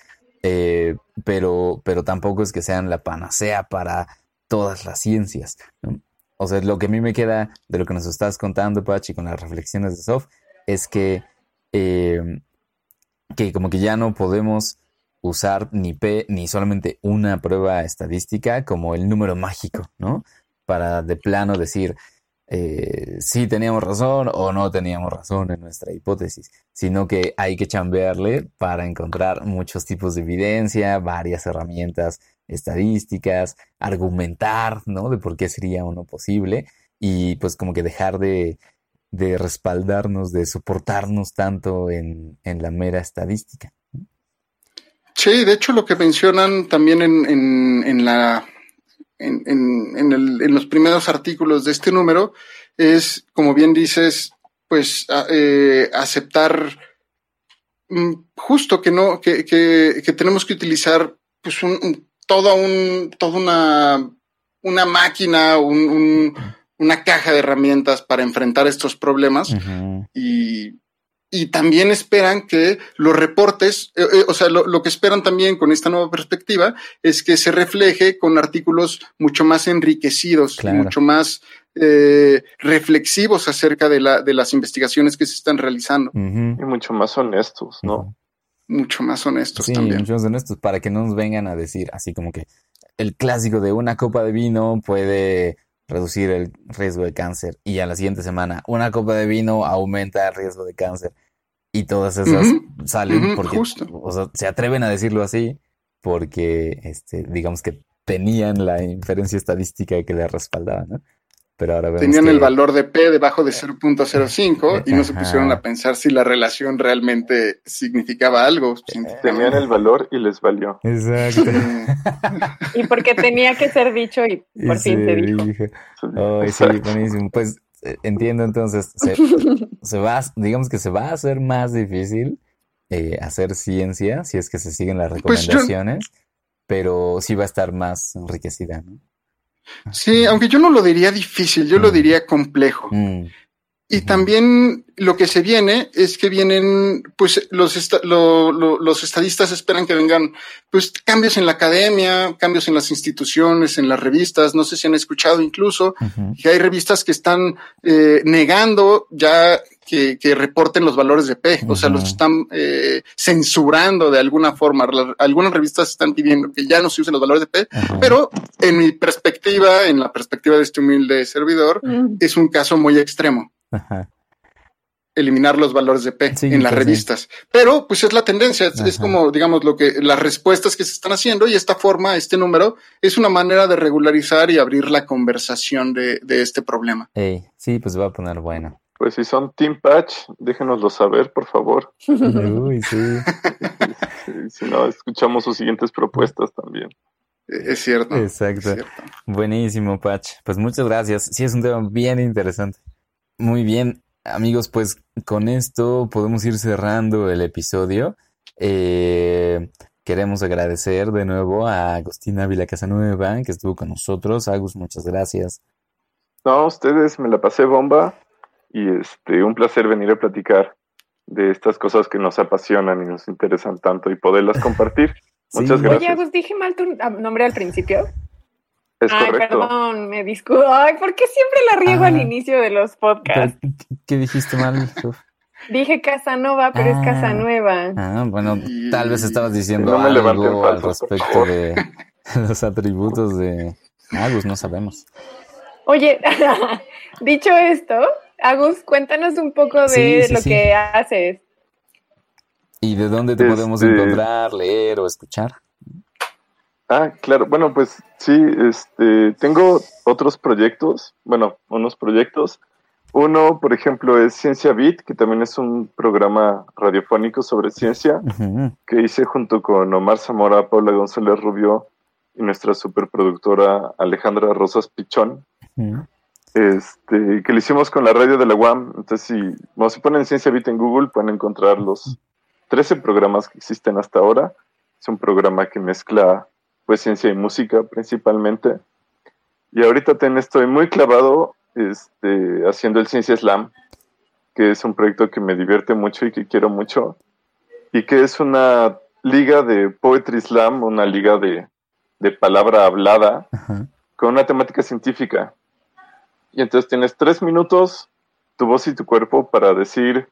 eh, pero, pero tampoco es que sean la panacea para todas las ciencias. ¿no? O sea, lo que a mí me queda de lo que nos estás contando, Pachi, con las reflexiones de Sof, es que, eh, que como que ya no podemos usar ni P ni solamente una prueba estadística como el número mágico, ¿no? Para de plano decir eh, si teníamos razón o no teníamos razón en nuestra hipótesis, sino que hay que chambearle para encontrar muchos tipos de evidencia, varias herramientas estadísticas, argumentar, ¿no? De por qué sería uno posible y pues como que dejar de, de respaldarnos, de soportarnos tanto en, en la mera estadística. Sí, de hecho lo que mencionan también en, en, en la en, en, en, el- en los primeros artículos de este número es, como bien dices, pues a- eh, aceptar mm, justo que no, que, que, que tenemos que utilizar pues un, un- toda un, toda una, una máquina, un, un- una caja de herramientas para enfrentar estos problemas. Y, y también esperan que los reportes, eh, eh, o sea, lo, lo que esperan también con esta nueva perspectiva es que se refleje con artículos mucho más enriquecidos, y Claro. mucho más eh, reflexivos acerca de, la, de las investigaciones que se están realizando. Y mucho más honestos, ¿no? Mucho más honestos Sí, también. muchos honestos, para que no nos vengan a decir así como que el clásico de una copa de vino puede reducir el riesgo de cáncer y a la siguiente semana una copa de vino aumenta el riesgo de cáncer y todas esas salen porque justo. o sea, se atreven a decirlo así porque este digamos que tenían la inferencia estadística que le respaldaba, ¿no? Pero ahora vemos Tenían que- el valor de P debajo de 0.05 y no se pusieron a pensar si la relación realmente significaba algo. Tenían el valor y les valió. Exacto. Eh, Y porque tenía que ser dicho y Y por fin se dijo. Ay, sí, buenísimo. Pues eh, entiendo entonces, se, [laughs] se va, a- digamos que se va a hacer más difícil eh, hacer ciencia si es que se siguen las Pues yo- recomendaciones, pero sí va a estar más enriquecida, ¿no? Sí, aunque yo no lo diría difícil, yo lo Mm. diría complejo. Mm, Y también lo que se viene es que vienen, pues los, esta- lo- lo- los estadistas esperan que vengan, pues cambios en la academia, cambios en las instituciones, en las revistas. No sé si han escuchado incluso que hay revistas que están eh, negando ya que, que reporten los valores de P, o sea, los están eh, censurando de alguna forma. La- algunas revistas están pidiendo que ya no se usen los valores de P, pero en mi perspectiva, en la perspectiva de este humilde servidor, Mm. es un caso muy extremo eliminar los valores de P Sí, en las sí. revistas. Pero pues es la tendencia, es, como digamos lo que las respuestas que se están haciendo y esta forma, este número es una manera de regularizar y abrir la conversación de, de este problema. Sí, pues va a poner bueno. Pues si son Team Patch, déjenoslo saber, por favor. Uy, sí. Si, [laughs] si no, escuchamos sus siguientes propuestas también. Eh, Es cierto. es Exacto. cierto. Buenísimo, Patch. Pues muchas gracias. Sí, es un tema bien interesante. Muy bien, amigos, pues con esto podemos ir cerrando el episodio. Eh, queremos agradecer de nuevo a Agustina Ávila Casanueva, que estuvo con nosotros. Agus, muchas gracias. No, ustedes me la pasé bomba y este, un placer venir a platicar de estas cosas que nos apasionan y nos interesan tanto y poderlas compartir. [laughs] Sí. Muchas Oye, gracias. Agus, dije mal tu ah, nombre al principio. Es Ay, correcto. perdón, me disculpo. Ay, ¿por qué siempre la riego Ah. al inicio de los podcasts? ¿Qué dijiste mal? [laughs] Dije Casanova, pero es Ah. Casanueva. Ah, bueno, tal vez estabas diciendo No algo al falsos, por respecto de [laughs] los atributos de Agus, no sabemos. Oye, dicho esto, Agus, cuéntanos un poco de Sí, sí, lo sí. que haces. ¿Y de dónde te podemos Este- encontrar, leer o escuchar? Ah, claro. Bueno, pues sí, este, tengo otros proyectos, bueno, unos proyectos. Uno, por ejemplo, es Ciencia Beat, que también es un programa radiofónico sobre ciencia que hice junto con Omar Zamora, Paula González Rubio y nuestra superproductora Alejandra Rosas Pichón. Este, que lo hicimos con la radio de la UAM. Entonces, si, bueno, si ponen Ciencia Beat en Google, pueden encontrar los 13 programas que existen hasta ahora. Es un programa que mezcla pues ciencia y música principalmente. Y ahorita ten- estoy muy clavado este, haciendo el Ciencia Slam, que es un proyecto que me divierte mucho y que quiero mucho. Y que es una liga de Poetry Slam, una liga de, de palabra hablada Ajá. con una temática científica. Y entonces tienes tres minutos, tu voz y tu cuerpo, para decir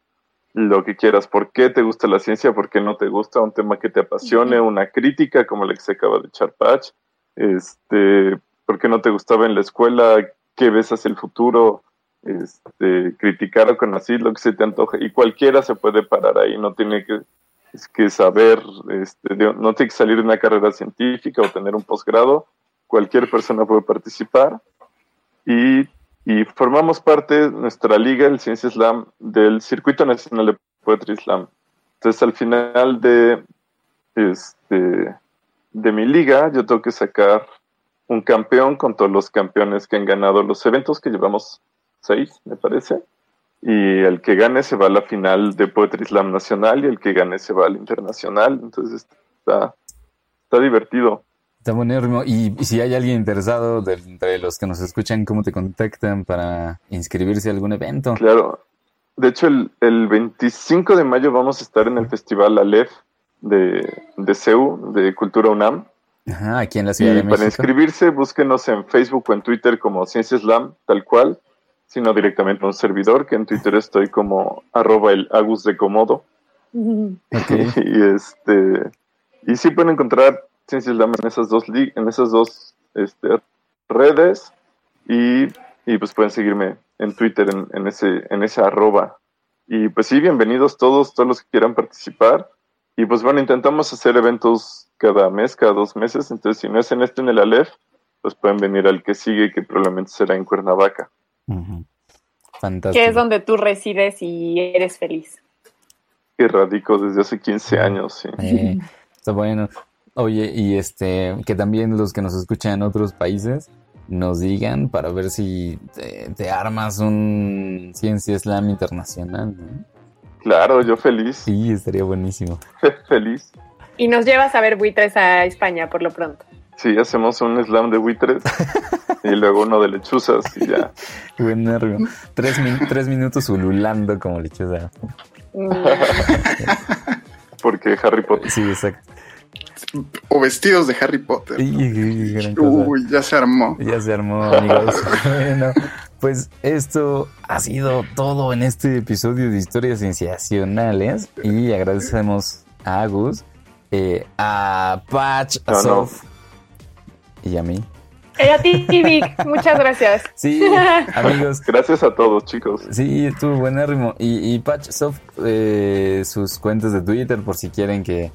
lo que quieras. ¿Por qué te gusta la ciencia? ¿Por qué no te gusta? Un tema que te apasione, una crítica como la que se acaba de echar Patch. Este, ¿Por qué no te gustaba en la escuela? ¿Qué ves hacia el futuro? Este, criticar o conocer lo que se te antoje. Y cualquiera se puede parar ahí, no tiene que, es que saber, este, de- no tiene que salir de una carrera científica o tener un posgrado. Cualquier persona puede participar y, y formamos parte, nuestra liga, el Ciencia Slam, del Circuito Nacional de Poetry Slam. Entonces, al final de, este, de mi liga, yo tengo que sacar un campeón con todos los campeones que han ganado los eventos, que llevamos seis, me parece. Y el que gane se va a la final de Poetry Slam Nacional y el que gane se va al internacional. Entonces, está, está divertido. Está buenísimo. Y, y si hay alguien interesado de, entre los que nos escuchan, ¿cómo te contactan para inscribirse a algún evento? Claro. De hecho, el, el 25 de mayo vamos a estar en el Festival Aleph de, de CEU, de Cultura UNAM. Ajá, aquí en la Ciudad Y de para México. inscribirse, búsquenos en Facebook o en Twitter como Ciencia Slam, tal cual, sino directamente a un servidor, que en Twitter estoy como arroba el Agus de Comodo. [laughs] Y este y sí pueden encontrar Ciencia Slam en esas dos en esas dos este, redes y, y pues pueden seguirme en Twitter en, en ese en ese arroba y pues sí bienvenidos todos todos los que quieran participar y pues bueno intentamos hacer eventos cada mes cada dos meses entonces si no es en este en el Aleph pues pueden venir al que sigue que probablemente será en Cuernavaca. Fantástico. Que es donde tú resides y eres feliz. que radico desde hace 15 años sí. Eh, está bueno. Oye, y este, que también los que nos escuchan en otros países nos digan para ver si te, te armas un Ciencia Slam internacional, ¿no? claro yo feliz Sí, estaría buenísimo. [laughs] feliz Y nos llevas a ver buitres a España por lo pronto. Sí, hacemos un slam de buitres [laughs] y luego uno de lechuzas y ya. Buenísimo. Tres, min- tres minutos ululando como lechuza. Mm, [laughs] Porque Harry Potter. Sí, exacto. O vestidos de Harry Potter. Y, y-. Uy, ya se armó. Ya se armó, amigos. [laughs] bueno, pues esto ha sido todo en este episodio de Historias Sensacionales. Y agradecemos a Agus, eh, a Patch, a No, no. Sof y a mí. Eh, a ti, Vic, muchas gracias. [laughs] Sí, [laughs] amigos. Gracias a todos, chicos. Sí, estuvo buenérrimo. Y, y Patch, Sof, eh, sus cuentas de Twitter por si quieren que,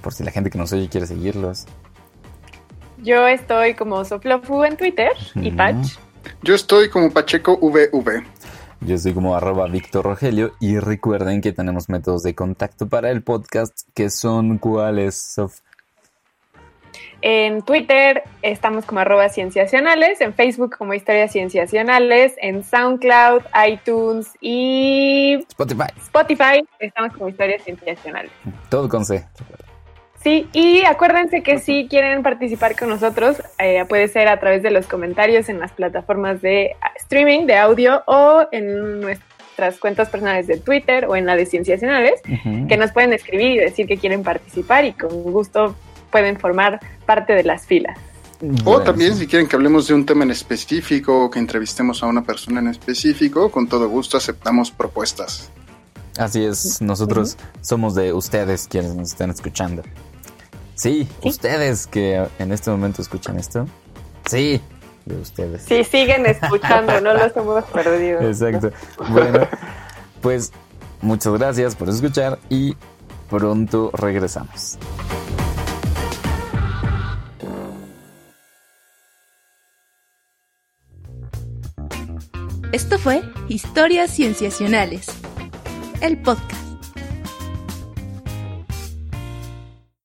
por si la gente que nos oye quiere seguirlos. Yo estoy como Soflofu en Twitter y. Patch. Yo estoy como Pacheco VV. Yo soy como arroba Víctor Rogelio y recuerden que tenemos métodos de contacto para el podcast que son cuáles, Sof. En Twitter estamos como arroba cienciacionales, en Facebook como historias cienciacionales, en SoundCloud, iTunes y Spotify, Spotify estamos como historias cienciacionales. todo con C. Sí, y acuérdense que si quieren participar con nosotros, eh, puede ser a través de los comentarios en las plataformas de ah, streaming de audio o en nuestras cuentas personales de Twitter o en la de Cienciacionales, Ujú. que nos pueden escribir y decir que quieren participar y con gusto pueden formar parte de las filas. O también si quieren que hablemos de un tema en específico o que entrevistemos a una persona en específico, con todo gusto aceptamos propuestas. Así es, nosotros somos de ustedes quienes nos están escuchando. Sí, ustedes que en este momento escuchan esto. Sí, de ustedes. Sí, siguen escuchando, no los hemos perdido. [laughs] Exacto. Bueno, pues muchas gracias por escuchar y pronto regresamos. Esto fue Historias Cienciacionales, el podcast.